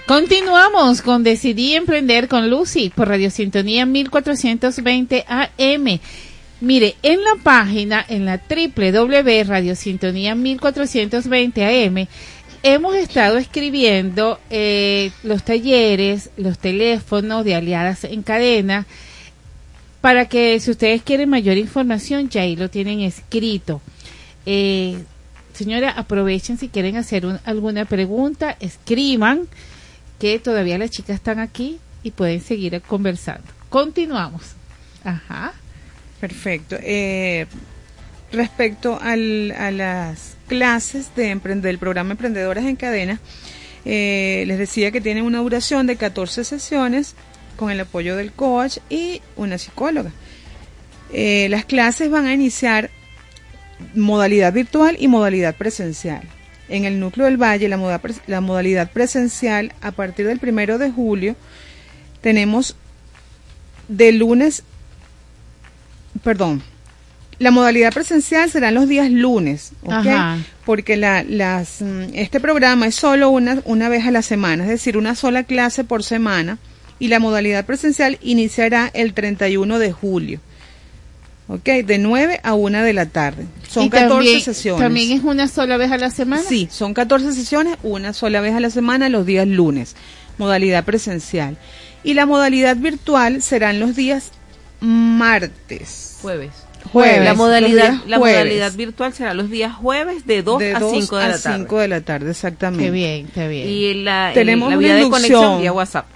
Speaker 3: Continuamos con Decidí Emprender con Lucy por Radio Sintonía 1420 AM. Mire, en la página, en la www.radiosintonía 1420 AM, hemos estado escribiendo eh, los talleres, los teléfonos de aliadas en cadena, para que si ustedes quieren mayor información, ya ahí lo tienen escrito. Eh, señora, aprovechen si quieren hacer un- alguna pregunta, escriban que todavía las chicas están aquí y pueden seguir conversando. Continuamos. Ajá.
Speaker 7: Perfecto. Eh, respecto al- a las clases de del programa Emprendedoras en Cadena, eh, les decía que tienen una duración de 14 sesiones con el apoyo del coach y una psicóloga. Eh, las clases van a iniciar modalidad virtual y modalidad presencial. En el núcleo del Valle, la, moda- la modalidad presencial, a partir del primero de julio, tenemos de lunes perdón, la modalidad presencial serán los días lunes, ¿ok? Porque la, las, mm, este programa es solo una, una vez a la semana, es decir, una sola clase por semana, y la modalidad presencial iniciará el 31 de julio, ¿ok? De 9 a 1 de la tarde. Son
Speaker 3: Y
Speaker 7: 14
Speaker 3: también-
Speaker 7: sesiones.
Speaker 3: ¿También es una sola vez a la semana?
Speaker 7: Sí, son 14 sesiones, una sola vez a la semana, los días lunes, modalidad presencial. Y la modalidad virtual serán los días martes.
Speaker 6: Jueves.
Speaker 7: Jueves,
Speaker 6: La modalidad, la
Speaker 7: jueves.
Speaker 6: modalidad virtual será los días jueves de 2
Speaker 7: de
Speaker 6: a
Speaker 7: 2
Speaker 6: 5 de
Speaker 7: a
Speaker 6: la tarde.
Speaker 7: 5 de la tarde, exactamente.
Speaker 3: Qué bien, qué bien.
Speaker 6: Y la,
Speaker 7: Tenemos
Speaker 6: la
Speaker 7: una
Speaker 6: vía de
Speaker 7: inducción.
Speaker 6: conexión vía WhatsApp.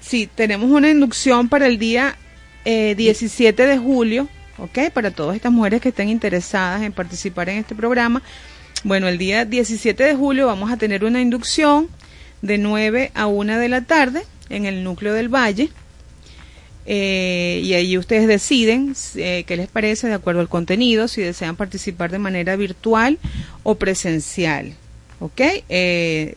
Speaker 7: Sí, tenemos una inducción para el día eh, 17 de julio, ¿ok? Para todas estas mujeres que estén interesadas en participar en este programa. Bueno, el día 17 de julio vamos a tener una inducción de 9 a 1 de la tarde en el núcleo del Valle. Eh, y ahí ustedes deciden eh, qué les parece de acuerdo al contenido, si desean participar de manera virtual o presencial. ¿Ok? Eh,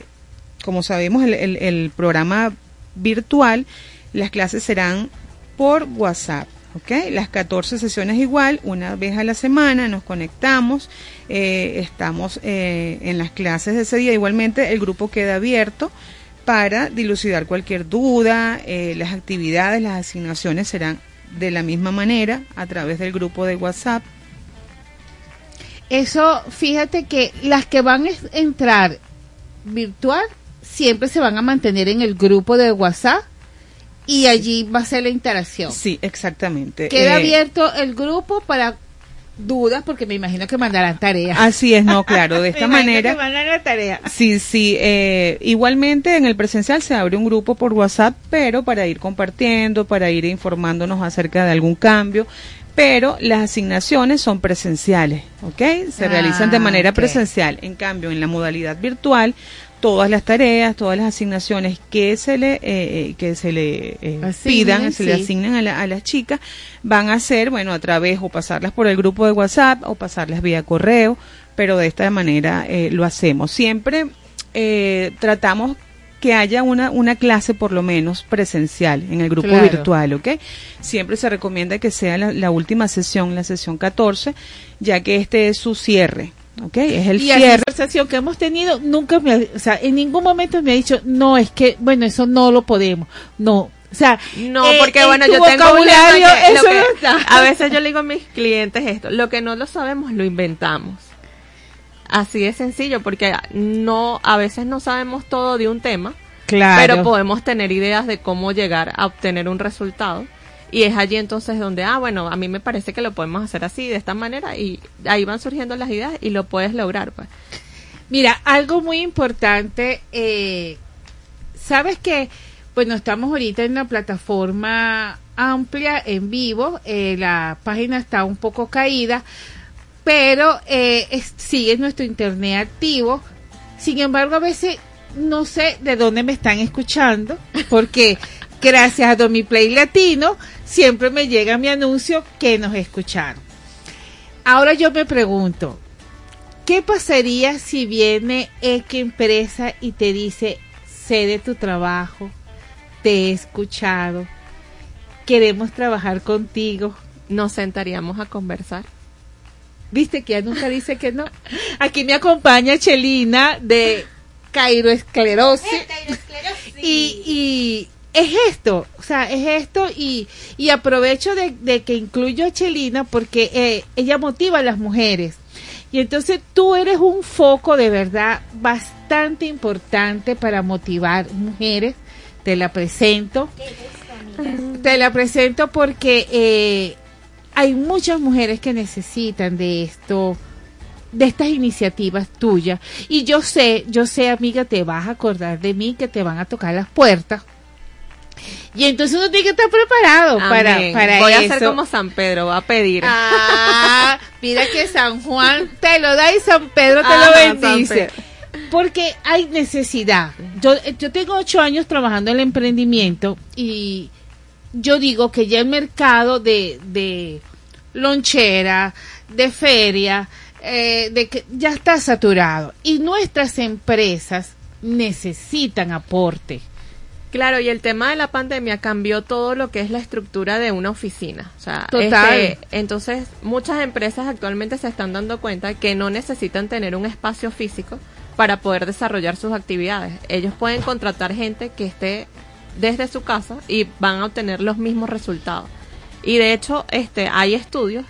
Speaker 7: como sabemos, el, programa virtual, las clases serán por WhatsApp. ¿Ok? Las 14 sesiones igual, una vez a la semana nos conectamos, eh, estamos eh, en las clases de ese día. Igualmente el grupo queda abierto para dilucidar cualquier duda, eh, las actividades, las asignaciones serán de la misma manera a través del grupo de WhatsApp.
Speaker 3: Eso, fíjate que las que van a entrar virtual siempre se van a mantener en el grupo de WhatsApp y allí va a ser la interacción.
Speaker 7: Sí, exactamente.
Speaker 3: Queda
Speaker 7: Eh,
Speaker 3: abierto el grupo para dudas porque me imagino que mandarán tareas.
Speaker 7: Así es, no, claro, de esta
Speaker 3: Me
Speaker 7: manera.
Speaker 3: que mandarán tarea.
Speaker 7: Sí, sí. eh, igualmente en el presencial se abre un grupo por WhatsApp, pero para ir compartiendo, para ir informándonos acerca de algún cambio. Pero las asignaciones son presenciales, ¿ok? Se
Speaker 3: Ah,
Speaker 7: realizan de manera
Speaker 3: ok.
Speaker 7: presencial. En cambio, en la modalidad virtual, todas las tareas, todas las asignaciones que se le, eh, eh, que se le eh,
Speaker 3: Asignen,
Speaker 7: pidan, se le asignan a, la- a las chicas, van a ser, bueno, a través o pasarlas por el grupo de WhatsApp o pasarlas vía correo, pero de esta manera eh, lo hacemos. Siempre eh, tratamos que haya una, una clase por lo menos presencial en el grupo
Speaker 3: Claro.
Speaker 7: virtual, ¿ok? Siempre se recomienda que sea la, la última sesión, la sesión 14, ya que este es su cierre, ¿ok? Es el
Speaker 3: y la conversación que hemos tenido nunca me, ha- o sea, en ningún momento me ha dicho, no, es que, bueno, eso no lo podemos. No, o sea,
Speaker 14: No,
Speaker 3: eh,
Speaker 14: porque
Speaker 3: en
Speaker 14: bueno, yo tengo un que lo
Speaker 3: eso
Speaker 14: que-
Speaker 3: no
Speaker 14: a veces yo le digo a mis clientes esto, lo que no lo sabemos lo inventamos. Así de sencillo, porque no, a veces no sabemos todo de un tema,
Speaker 3: Claro.
Speaker 14: pero podemos tener ideas de cómo llegar a obtener un resultado. Y es allí entonces donde, ah, bueno, a mí me parece que lo podemos hacer así, de esta manera, y ahí van surgiendo las ideas y lo puedes lograr, pues.
Speaker 3: Mira, algo muy importante, eh, sabes que, bueno, estamos ahorita en la plataforma amplia, en vivo, eh, la página está un poco caída, pero eh, es- sigue nuestro internet activo. Sin embargo, a veces no sé de dónde me están escuchando, porque gracias a Domiplay Latino siempre me llega mi anuncio que nos escucharon. Ahora yo me pregunto, ¿qué pasaría si viene X empresa y te dice, sé de tu trabajo, te he escuchado, queremos trabajar contigo?
Speaker 14: Nos sentaríamos a conversar.
Speaker 3: Viste que ya nunca dice que no. Aquí me acompaña Chelina de Cairoesclerosis. Y, y es esto, o sea, es esto y, y aprovecho de, de que incluyo a Chelina porque eh, ella motiva a las mujeres. Y entonces tú eres un foco de verdad bastante importante para motivar mujeres. Te la presento. Te la presento porque eh, hay muchas mujeres que necesitan de esto, de estas iniciativas tuyas. Y yo sé, yo sé, amiga, te vas a acordar de mí que te van a tocar las puertas. Y entonces uno tiene que estar preparado para,
Speaker 14: Amén.
Speaker 3: para
Speaker 14: Voy a hacer como San Pedro, va a pedir.
Speaker 3: Ah, mira que San Juan te lo da y San Pedro te lo
Speaker 14: San
Speaker 3: bendice. Porque hay necesidad. Yo, yo tengo ocho años trabajando en el emprendimiento y yo digo que ya el mercado de, de lonchera, de feria, eh, de que ya está saturado y nuestras empresas necesitan aporte.
Speaker 14: Claro, y el tema de la pandemia cambió todo lo que es la estructura de una oficina. O sea,
Speaker 3: Total.
Speaker 14: este, entonces, muchas empresas actualmente se están dando cuenta que no necesitan tener un espacio físico para poder desarrollar sus actividades. Ellos pueden contratar gente que esté desde su casa y van a obtener los mismos resultados. Y de hecho, este, hay estudios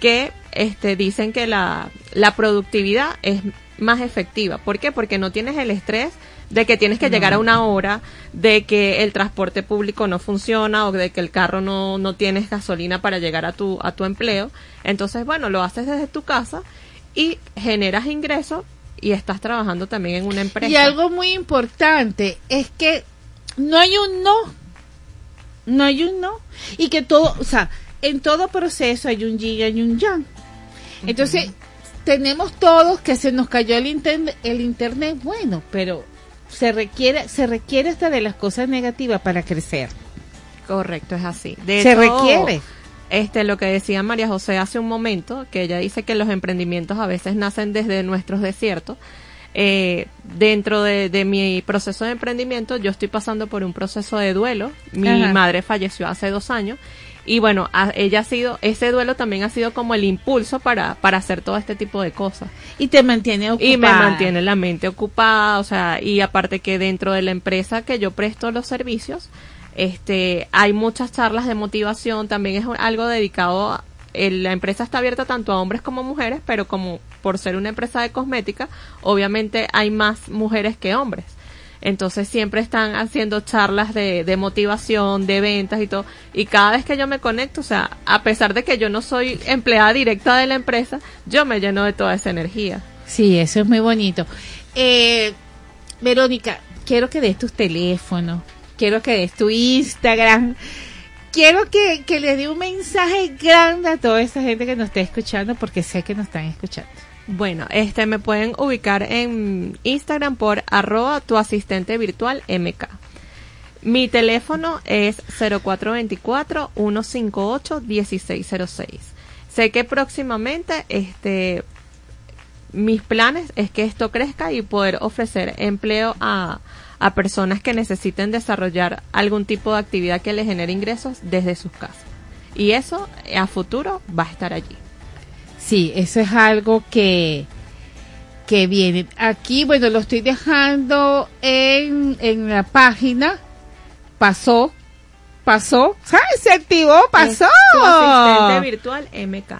Speaker 14: que este, dicen que la, la productividad es más efectiva. ¿Por qué? Porque no tienes el estrés de que tienes que llegar a una hora, de que el transporte público no funciona o de que el carro no, no tienes gasolina para llegar a tu, a tu empleo. Entonces, bueno, lo haces desde tu casa y generas ingresos y estás trabajando también en una empresa.
Speaker 3: Y algo muy importante es que no hay un no. No hay un no. Y que todo, o sea, en todo proceso hay un yin y hay un yang. Entonces, tenemos todos que se nos cayó el, inter- el internet, bueno, pero se requiere, se requiere hasta de las cosas negativas para crecer.
Speaker 14: Correcto, es así. De
Speaker 3: Se
Speaker 14: hecho,
Speaker 3: requiere.
Speaker 14: Este, lo que decía María José hace un momento, que ella dice que los emprendimientos a veces nacen desde nuestros desiertos. eh, dentro de, de mi proceso de emprendimiento, yo estoy pasando por un proceso de duelo. Mi
Speaker 3: Ajá.
Speaker 14: madre falleció hace dos años. Y bueno, a- ella ha sido, ese duelo también ha sido como el impulso para, para hacer todo este tipo de cosas.
Speaker 3: Y te mantiene ocupada.
Speaker 14: Y me mantiene la mente ocupada, o sea, y aparte que dentro de la empresa que yo presto los servicios, este, hay muchas charlas de motivación, también es algo dedicado a, la empresa está abierta tanto a hombres como mujeres, pero como por ser una empresa de cosmética, obviamente hay más mujeres que hombres. Entonces siempre están haciendo charlas de, de motivación, de ventas y todo. Y cada vez que yo me conecto, o sea, a pesar de que yo no soy empleada directa de la empresa, yo me lleno de toda esa energía.
Speaker 3: Sí, eso es muy bonito. Eh, Verónica, quiero que des tus teléfonos, quiero que des tu Instagram, quiero que, que le dé un mensaje grande a toda esa gente que nos está escuchando, porque sé que nos están escuchando.
Speaker 14: Bueno, este me pueden ubicar en Instagram por arroba tu asistente virtual MK. Mi teléfono es 0424-158-1606. Sé que próximamente este mis planes es que esto crezca y poder ofrecer empleo a, a personas que necesiten desarrollar algún tipo de actividad que les genere ingresos desde sus casas. Y eso a futuro va a estar allí.
Speaker 3: Sí, eso es algo que, que viene. Aquí, bueno, lo estoy dejando en, en la página. Pasó, pasó, ¿sabes? Se activó, pasó.
Speaker 14: Tu asistente virtual MK.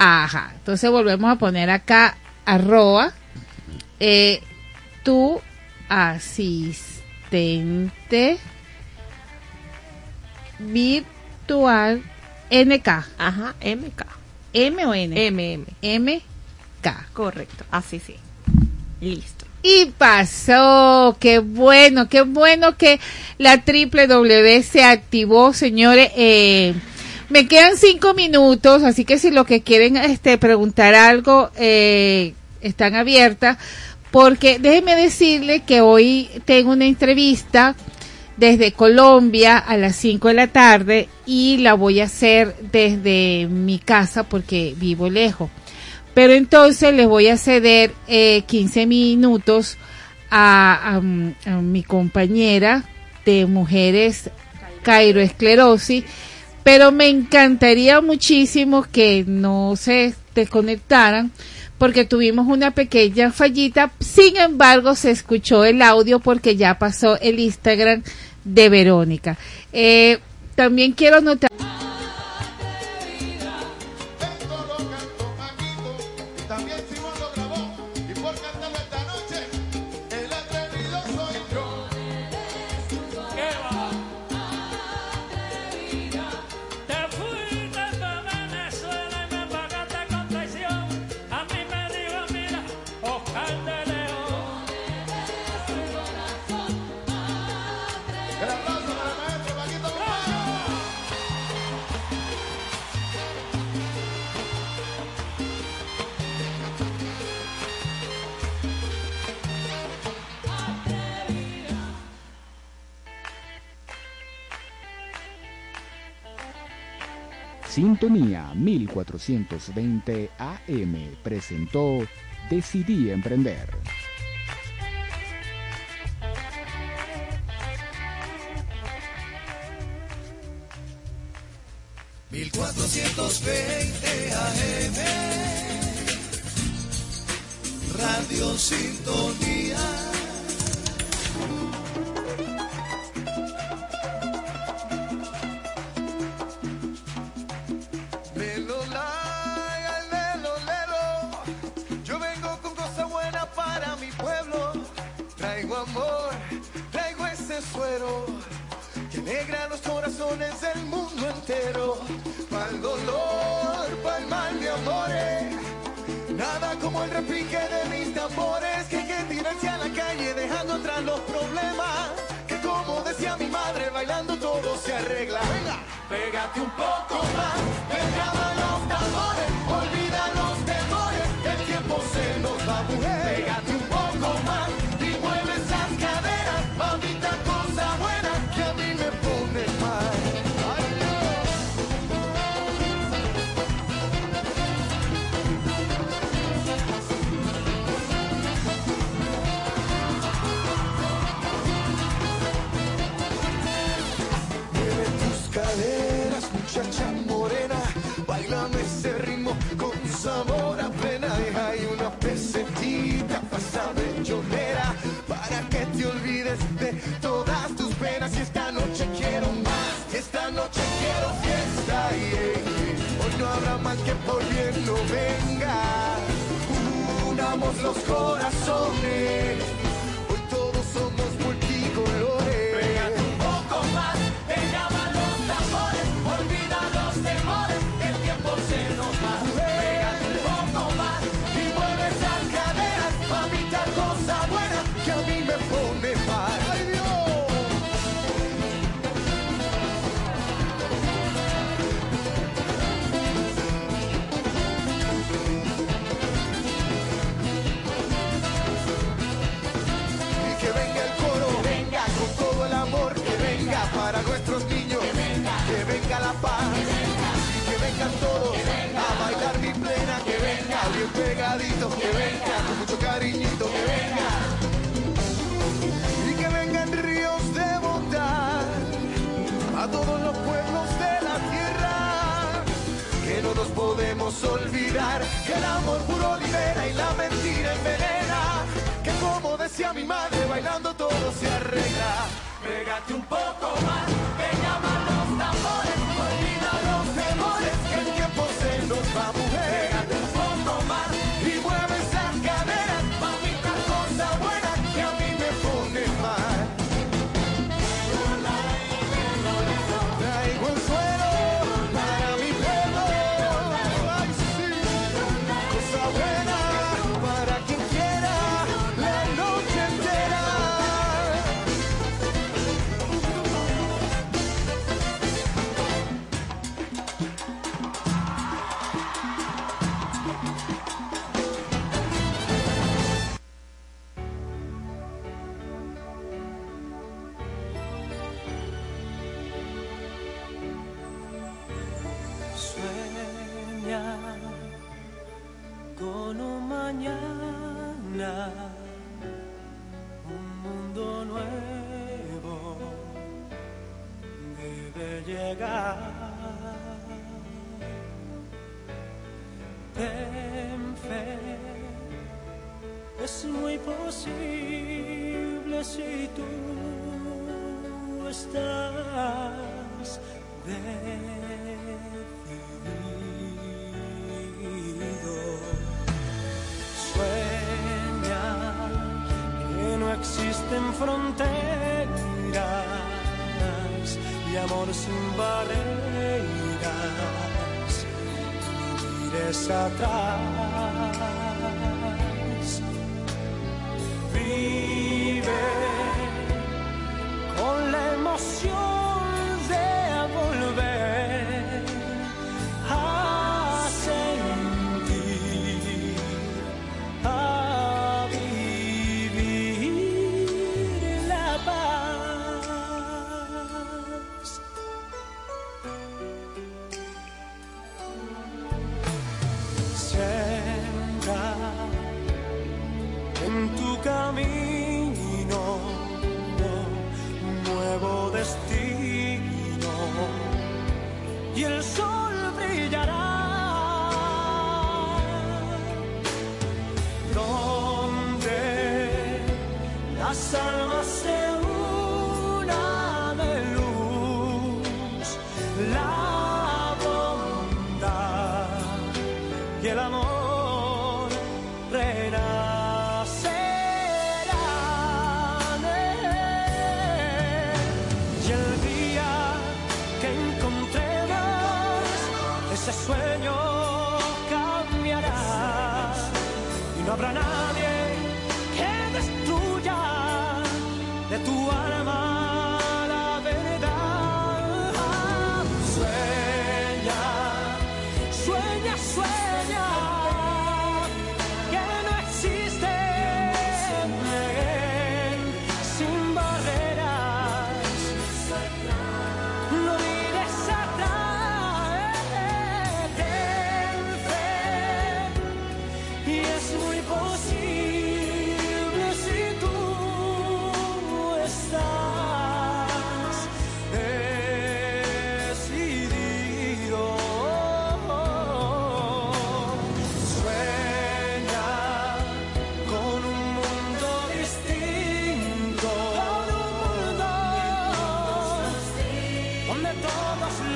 Speaker 3: Ajá, entonces volvemos a poner acá arroba eh, tu asistente virtual NK.
Speaker 14: Ajá, MK.
Speaker 3: M o N.
Speaker 14: MM.
Speaker 3: MK.
Speaker 14: Correcto, así sí. Listo.
Speaker 3: Y pasó, qué bueno, qué bueno que la triple W se activó, señores. Eh, me quedan cinco minutos, así que si lo que quieren este, preguntar algo, eh, están abiertas. Porque déjenme decirle que hoy tengo una entrevista desde Colombia a las 5 de la tarde y la voy a hacer desde mi casa porque vivo lejos. Pero entonces les voy a ceder eh, 15 minutos a, mi compañera de mujeres cairoesclerosis, pero me encantaría muchísimo que no se desconectaran porque tuvimos una pequeña fallita, sin embargo se escuchó el audio porque ya pasó el Instagram de Verónica. Eh, también quiero notar...
Speaker 5: Sintonía 1420 AM presentó Decidí Emprender.
Speaker 2: Mil cuatrocientos veinte AM Radio Sintonía que alegra los corazones del mundo entero. Pa'l dolor, pa'l mal de amores. Nada como el repique de mis tambores que hay que tirarse a la calle dejando atrás los problemas. Que como decía mi madre, bailando todo se arregla. Venga, pégate un poco más, pegaba los tambores, que por bien no venga, unamos los corazones. pegadito, que venga, con mucho cariñito, que venga. Y que vengan ríos de bondad a todos los pueblos de la tierra. Que no nos podemos olvidar que el amor puro libera y la mentira envenena. Que como decía mi madre, bailando todo se arregla.
Speaker 12: Pégate un poco más.
Speaker 15: amor sin barreras, mires atrás. Vive con la emoción.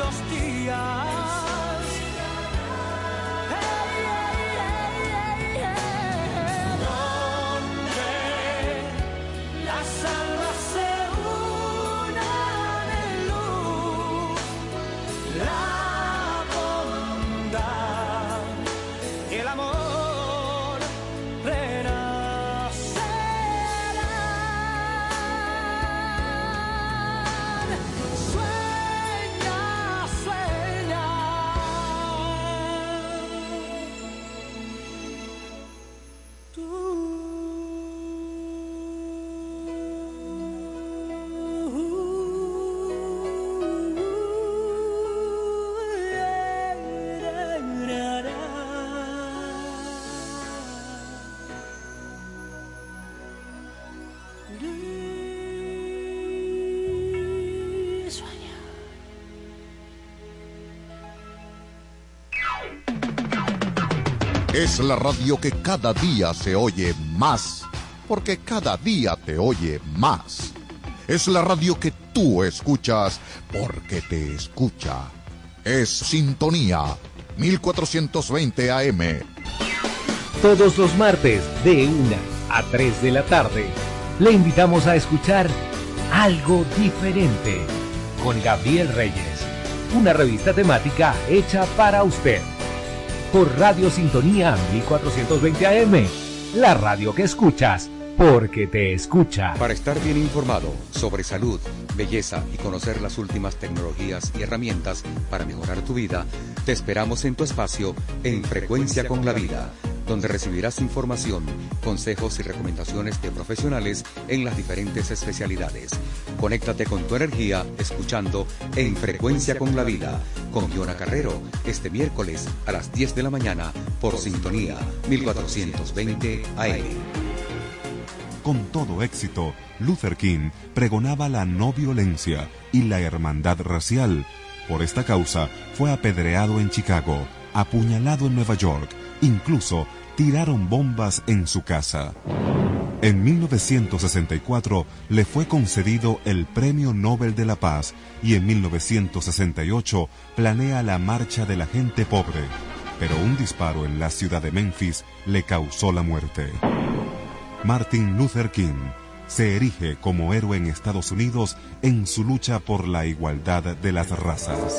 Speaker 15: Los días.
Speaker 16: Es la radio que cada día se oye más, porque cada día te oye más. Es la radio que tú escuchas, porque te escucha. Es Sintonía 1420 AM.
Speaker 10: Todos los martes de 1 a 3 de la tarde le invitamos a escuchar Algo Diferente con Gabriel Reyes, una revista temática hecha para usted. Por Radio Sintonía 1420 AM, la radio que escuchas porque te escucha.
Speaker 11: Para estar bien informado sobre salud, belleza y conocer las últimas tecnologías y herramientas para mejorar tu vida, te esperamos en tu espacio en Frecuencia con la Vida, donde recibirás información, consejos y recomendaciones de profesionales en las diferentes especialidades. Conéctate con tu energía escuchando En Frecuencia con la Vida con Giona Carrero este miércoles a las 10 de la mañana por Sintonía 1420 AM.
Speaker 8: Con todo éxito, Luther King pregonaba la no violencia y la hermandad racial. Por esta causa, fue apedreado en Chicago, apuñalado en Nueva York, incluso tiraron bombas en su casa. En 1964 le fue concedido el Premio Nobel de la Paz y en 1968 planea la Marcha de la Gente Pobre, pero un disparo en la ciudad de Memphis le causó la muerte. Martin Luther King se erige como héroe en Estados Unidos en su lucha por la igualdad de las razas.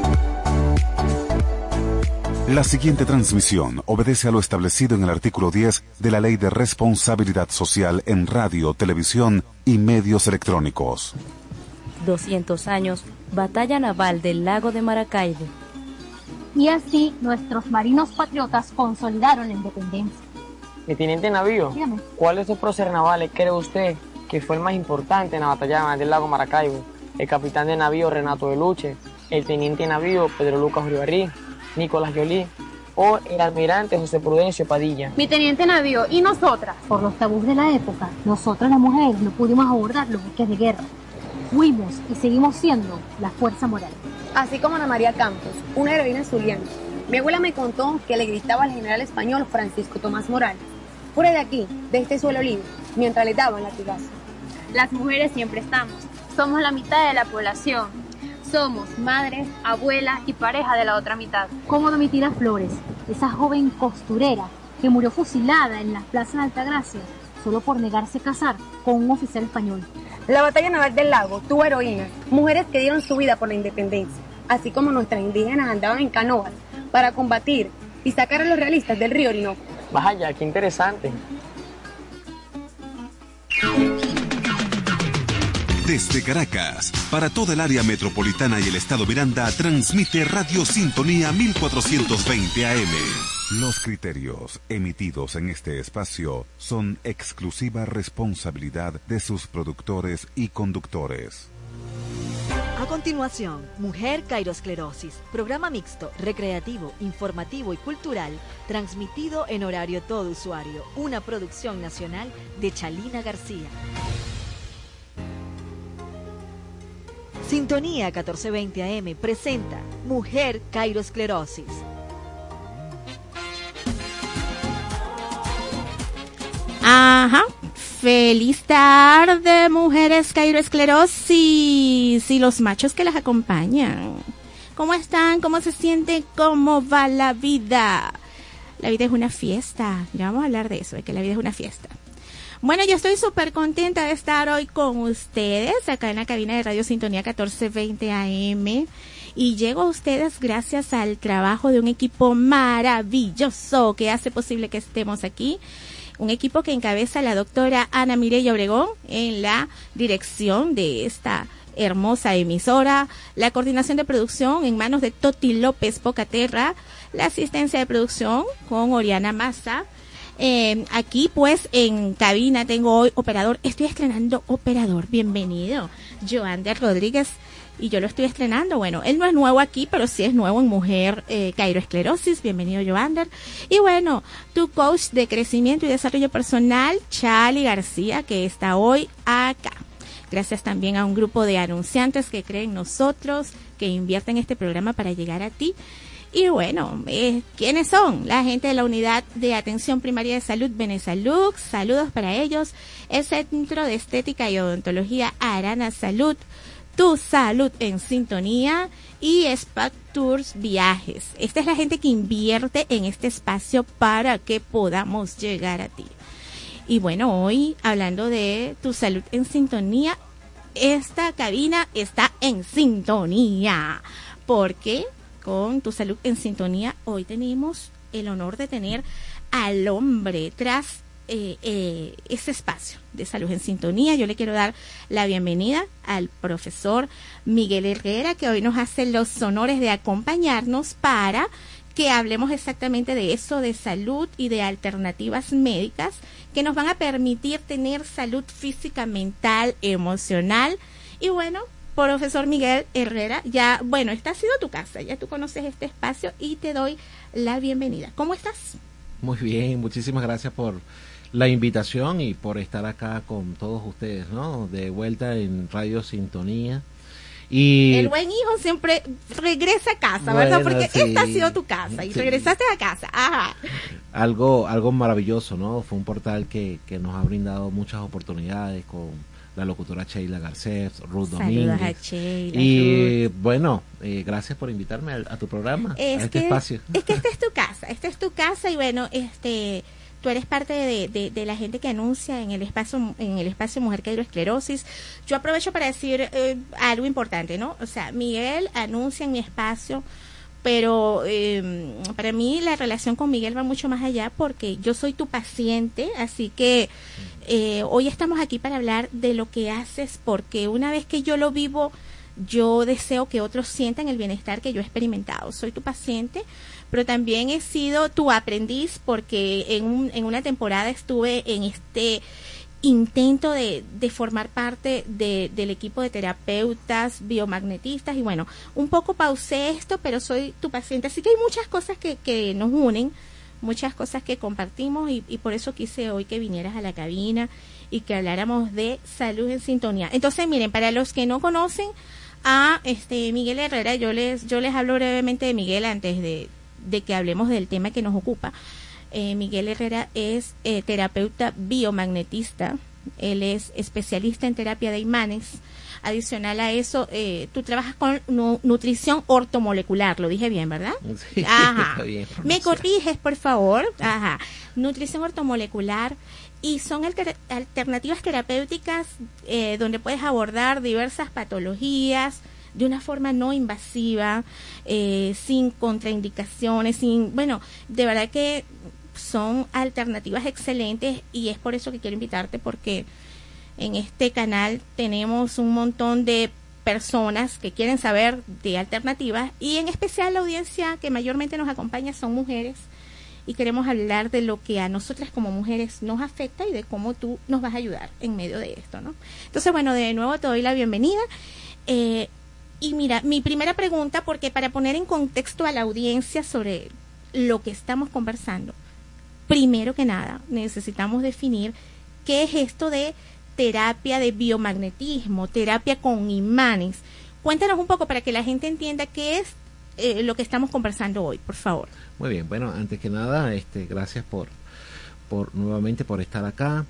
Speaker 8: La siguiente transmisión obedece a lo establecido en el artículo 10 de la Ley de Responsabilidad Social en Radio, Televisión y Medios Electrónicos.
Speaker 17: 200 años, Batalla Naval del Lago de Maracaibo.
Speaker 18: Y así nuestros marinos patriotas consolidaron la independencia.
Speaker 19: Mi teniente navío,
Speaker 18: Dígame.
Speaker 19: ¿cuál de esos próceres navales cree usted que fue el más importante en la batalla del lago Maracaibo? El capitán de navío Renato de Luche, el teniente navío Pedro Lucas Uribarrí, Nicolás Yolí o el almirante José Prudencio Padilla.
Speaker 18: Mi teniente navío y nosotras, por los tabús de la época, nosotras las mujeres no pudimos abordar los buques de guerra. Fuimos y seguimos siendo la fuerza moral.
Speaker 20: Así como Ana María Campos, una heroína zuliana. Mi abuela me contó que le gritaba al general español Francisco Tomás Morales, fuera de aquí, de este suelo libre, mientras le daban latigazo.
Speaker 18: Las mujeres siempre estamos. Somos la mitad de la población. Somos madres, abuela y pareja de la otra mitad. Como Domitila Flores, esa joven costurera que murió fusilada en las plazas de Altagracia solo por negarse a casar con un oficial español.
Speaker 20: La batalla naval del lago tuvo heroínas, mujeres que dieron su vida por la independencia, así como nuestras indígenas andaban en canoas para combatir y sacar a los realistas del río Orinoco.
Speaker 19: Vaya, qué interesante.
Speaker 8: Desde Caracas, para toda el área metropolitana y el estado Miranda, transmite Radio Sintonía 1420 AM. Los criterios emitidos en este espacio son exclusiva responsabilidad de sus productores y conductores.
Speaker 9: A continuación, Mujer Cairosclerosis, programa mixto, recreativo, informativo y cultural, transmitido en horario todo usuario, una producción nacional de Chalina García. Sintonía 1420 AM presenta Mujer Cairosclerosis.
Speaker 21: Ajá. Feliz tarde, mujeres cairoesclerosis y los machos que las acompañan. ¿Cómo están? ¿Cómo se sienten? ¿Cómo va la vida? La vida es una fiesta. Ya vamos a hablar de eso, de que la vida es una fiesta. Bueno, yo estoy súper contenta de estar hoy con ustedes acá en la cabina de Radio Sintonía 1420 AM. Y llego a ustedes gracias al trabajo de un equipo maravilloso que hace posible que estemos aquí un equipo que encabeza la doctora Ana Mireya Obregón en la dirección de esta hermosa emisora, la coordinación de producción en manos de Toti López Pocaterra, la asistencia de producción con Oriana Massa. Eh, aquí pues en cabina tengo hoy operador, estoy estrenando operador, bienvenido, Joander Rodríguez y yo lo estoy estrenando. Bueno, él no es nuevo aquí, pero sí es nuevo en Mujer eh, Cairoesclerosis. Bienvenido, Joander. Y bueno, tu coach de crecimiento y desarrollo personal, Charlie García, que está hoy acá. Gracias también a un grupo de anunciantes que creen en nosotros, que invierten en este programa para llegar a ti. Y bueno, eh, ¿quiénes son? La gente de la Unidad de Atención Primaria de Salud Benesalud. Saludos para ellos. El Centro de Estética y Odontología Arana Salud tu salud en sintonía y Spa Tours Viajes. Esta es la gente que invierte en este espacio para que podamos llegar a ti. Y bueno, hoy hablando de tu salud en sintonía, esta cabina está en sintonía. Porque con tu salud en sintonía hoy tenemos el honor de tener al hombre tras eh, eh, ese espacio de salud en sintonía. Yo le quiero dar la bienvenida al profesor Miguel Herrera, que hoy nos hace los honores de acompañarnos para que hablemos exactamente de eso, de salud y de alternativas médicas que nos van a permitir tener salud física, mental, emocional. Y bueno, profesor Miguel Herrera, ya, bueno, esta ha sido tu casa, ya tú conoces este espacio y te doy la bienvenida. ¿Cómo estás?
Speaker 22: Muy bien, muchísimas gracias por la invitación y por estar acá con todos ustedes, ¿no? De vuelta en Radio Sintonía. Y
Speaker 21: el buen hijo siempre regresa a casa, ¿verdad? Porque esta ha sido tu casa y regresaste a casa. Ajá.
Speaker 22: Algo, algo maravilloso, ¿no? Fue un portal que, que nos ha brindado muchas oportunidades con la locutora Sheila Garcés, Ruth Domínguez.
Speaker 21: A Sheila,
Speaker 22: y bueno, eh, gracias por invitarme a, tu programa,
Speaker 21: es
Speaker 22: a este
Speaker 21: que,
Speaker 22: espacio.
Speaker 21: Es que esta es tu casa, esta es tu casa y bueno, este tú eres parte de, de, la gente que anuncia en el espacio en el espacio Mujer Esclerosis. Yo aprovecho para decir eh, algo importante, ¿no? O sea, Miguel anuncia en mi espacio, pero eh, para mí la relación con Miguel va mucho más allá porque yo soy tu paciente, así que eh, hoy estamos aquí para hablar de lo que haces porque una vez que yo lo vivo, yo deseo que otros sientan el bienestar que yo he experimentado. Soy tu paciente, pero también he sido tu aprendiz porque en, un, en una temporada estuve en este intento de, de formar parte de, del equipo de terapeutas biomagnetistas y bueno, un poco pausé esto, pero soy tu paciente, así que hay muchas cosas que, que nos unen, muchas cosas que compartimos y, por eso quise hoy que vinieras a la cabina y que habláramos de salud en sintonía. Entonces, miren, para los que no conocen a este Miguel Herrera, yo les yo les hablo brevemente de Miguel antes de, de que hablemos del tema que nos ocupa. Eh, Miguel Herrera es eh, terapeuta biomagnetista, él es especialista en terapia de imanes. Adicional a eso, eh, tú trabajas con nutrición ortomolecular, lo dije bien, ¿verdad?
Speaker 22: Sí,
Speaker 21: Ajá.
Speaker 22: bien,
Speaker 21: Me corriges, por favor. Ajá. Nutrición ortomolecular y son alter- alternativas terapéuticas eh, donde puedes abordar diversas patologías de una forma no invasiva, eh, sin contraindicaciones, sin, bueno, de verdad que son alternativas excelentes y es por eso que quiero invitarte porque en este canal tenemos un montón de personas que quieren saber de alternativas y en especial la audiencia que mayormente nos acompaña son mujeres y queremos hablar de lo que a nosotras como mujeres nos afecta y de cómo tú nos vas a ayudar en medio de esto, ¿no? Entonces, bueno, de nuevo te doy la bienvenida. Eh, Y mira, mi primera pregunta, porque para poner en contexto a la audiencia sobre lo que estamos conversando, primero que nada, necesitamos definir qué es esto de terapia de biomagnetismo, terapia con imanes. Cuéntanos un poco para que la gente entienda qué es eh, lo que estamos conversando hoy, por favor.
Speaker 22: Muy bien, bueno, antes que nada, este, gracias por, por nuevamente por estar acá.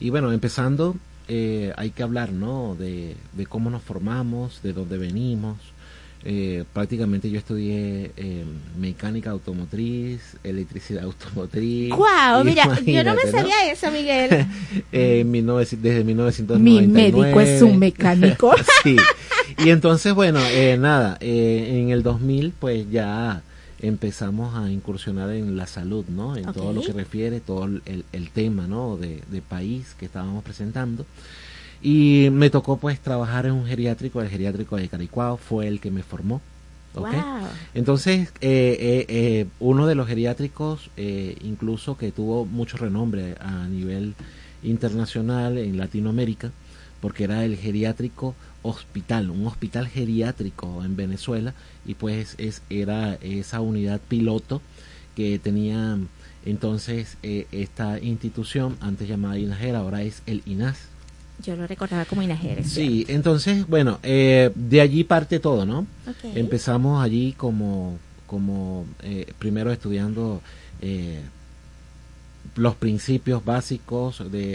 Speaker 22: Y bueno, empezando, eh, hay que hablar, ¿no? De, de cómo nos formamos, de dónde venimos. Eh, prácticamente yo estudié eh, mecánica automotriz, electricidad automotriz.
Speaker 21: ¡Guau! Mira, yo no me sabía eso, Miguel.
Speaker 22: Eh, en 1900 desde
Speaker 21: Mi
Speaker 22: 1999.
Speaker 21: médico es un mecánico.
Speaker 22: sí. Y entonces, bueno, eh, nada, eh, en el 2000 pues ya empezamos a incursionar en la salud, ¿no? En todo lo que refiere, todo el, el tema, ¿no? De, de país que estábamos presentando. Y me tocó pues trabajar en un geriátrico, el geriátrico de Caricuao fue el que me formó. ¿ok?
Speaker 21: Wow.
Speaker 22: Entonces, eh, eh, eh, uno de los geriátricos, eh, incluso que tuvo mucho renombre a nivel internacional en Latinoamérica, porque era el geriátrico hospital, un hospital geriátrico en Venezuela, y pues es, era esa unidad piloto que tenía entonces eh, esta institución, antes llamada INAGER, ahora es el INAS.
Speaker 21: Yo lo recordaba como Inajeres.
Speaker 22: Sí, entonces, bueno, eh, de allí parte todo, ¿no? Empezamos allí como, como eh, primero estudiando eh, los principios básicos de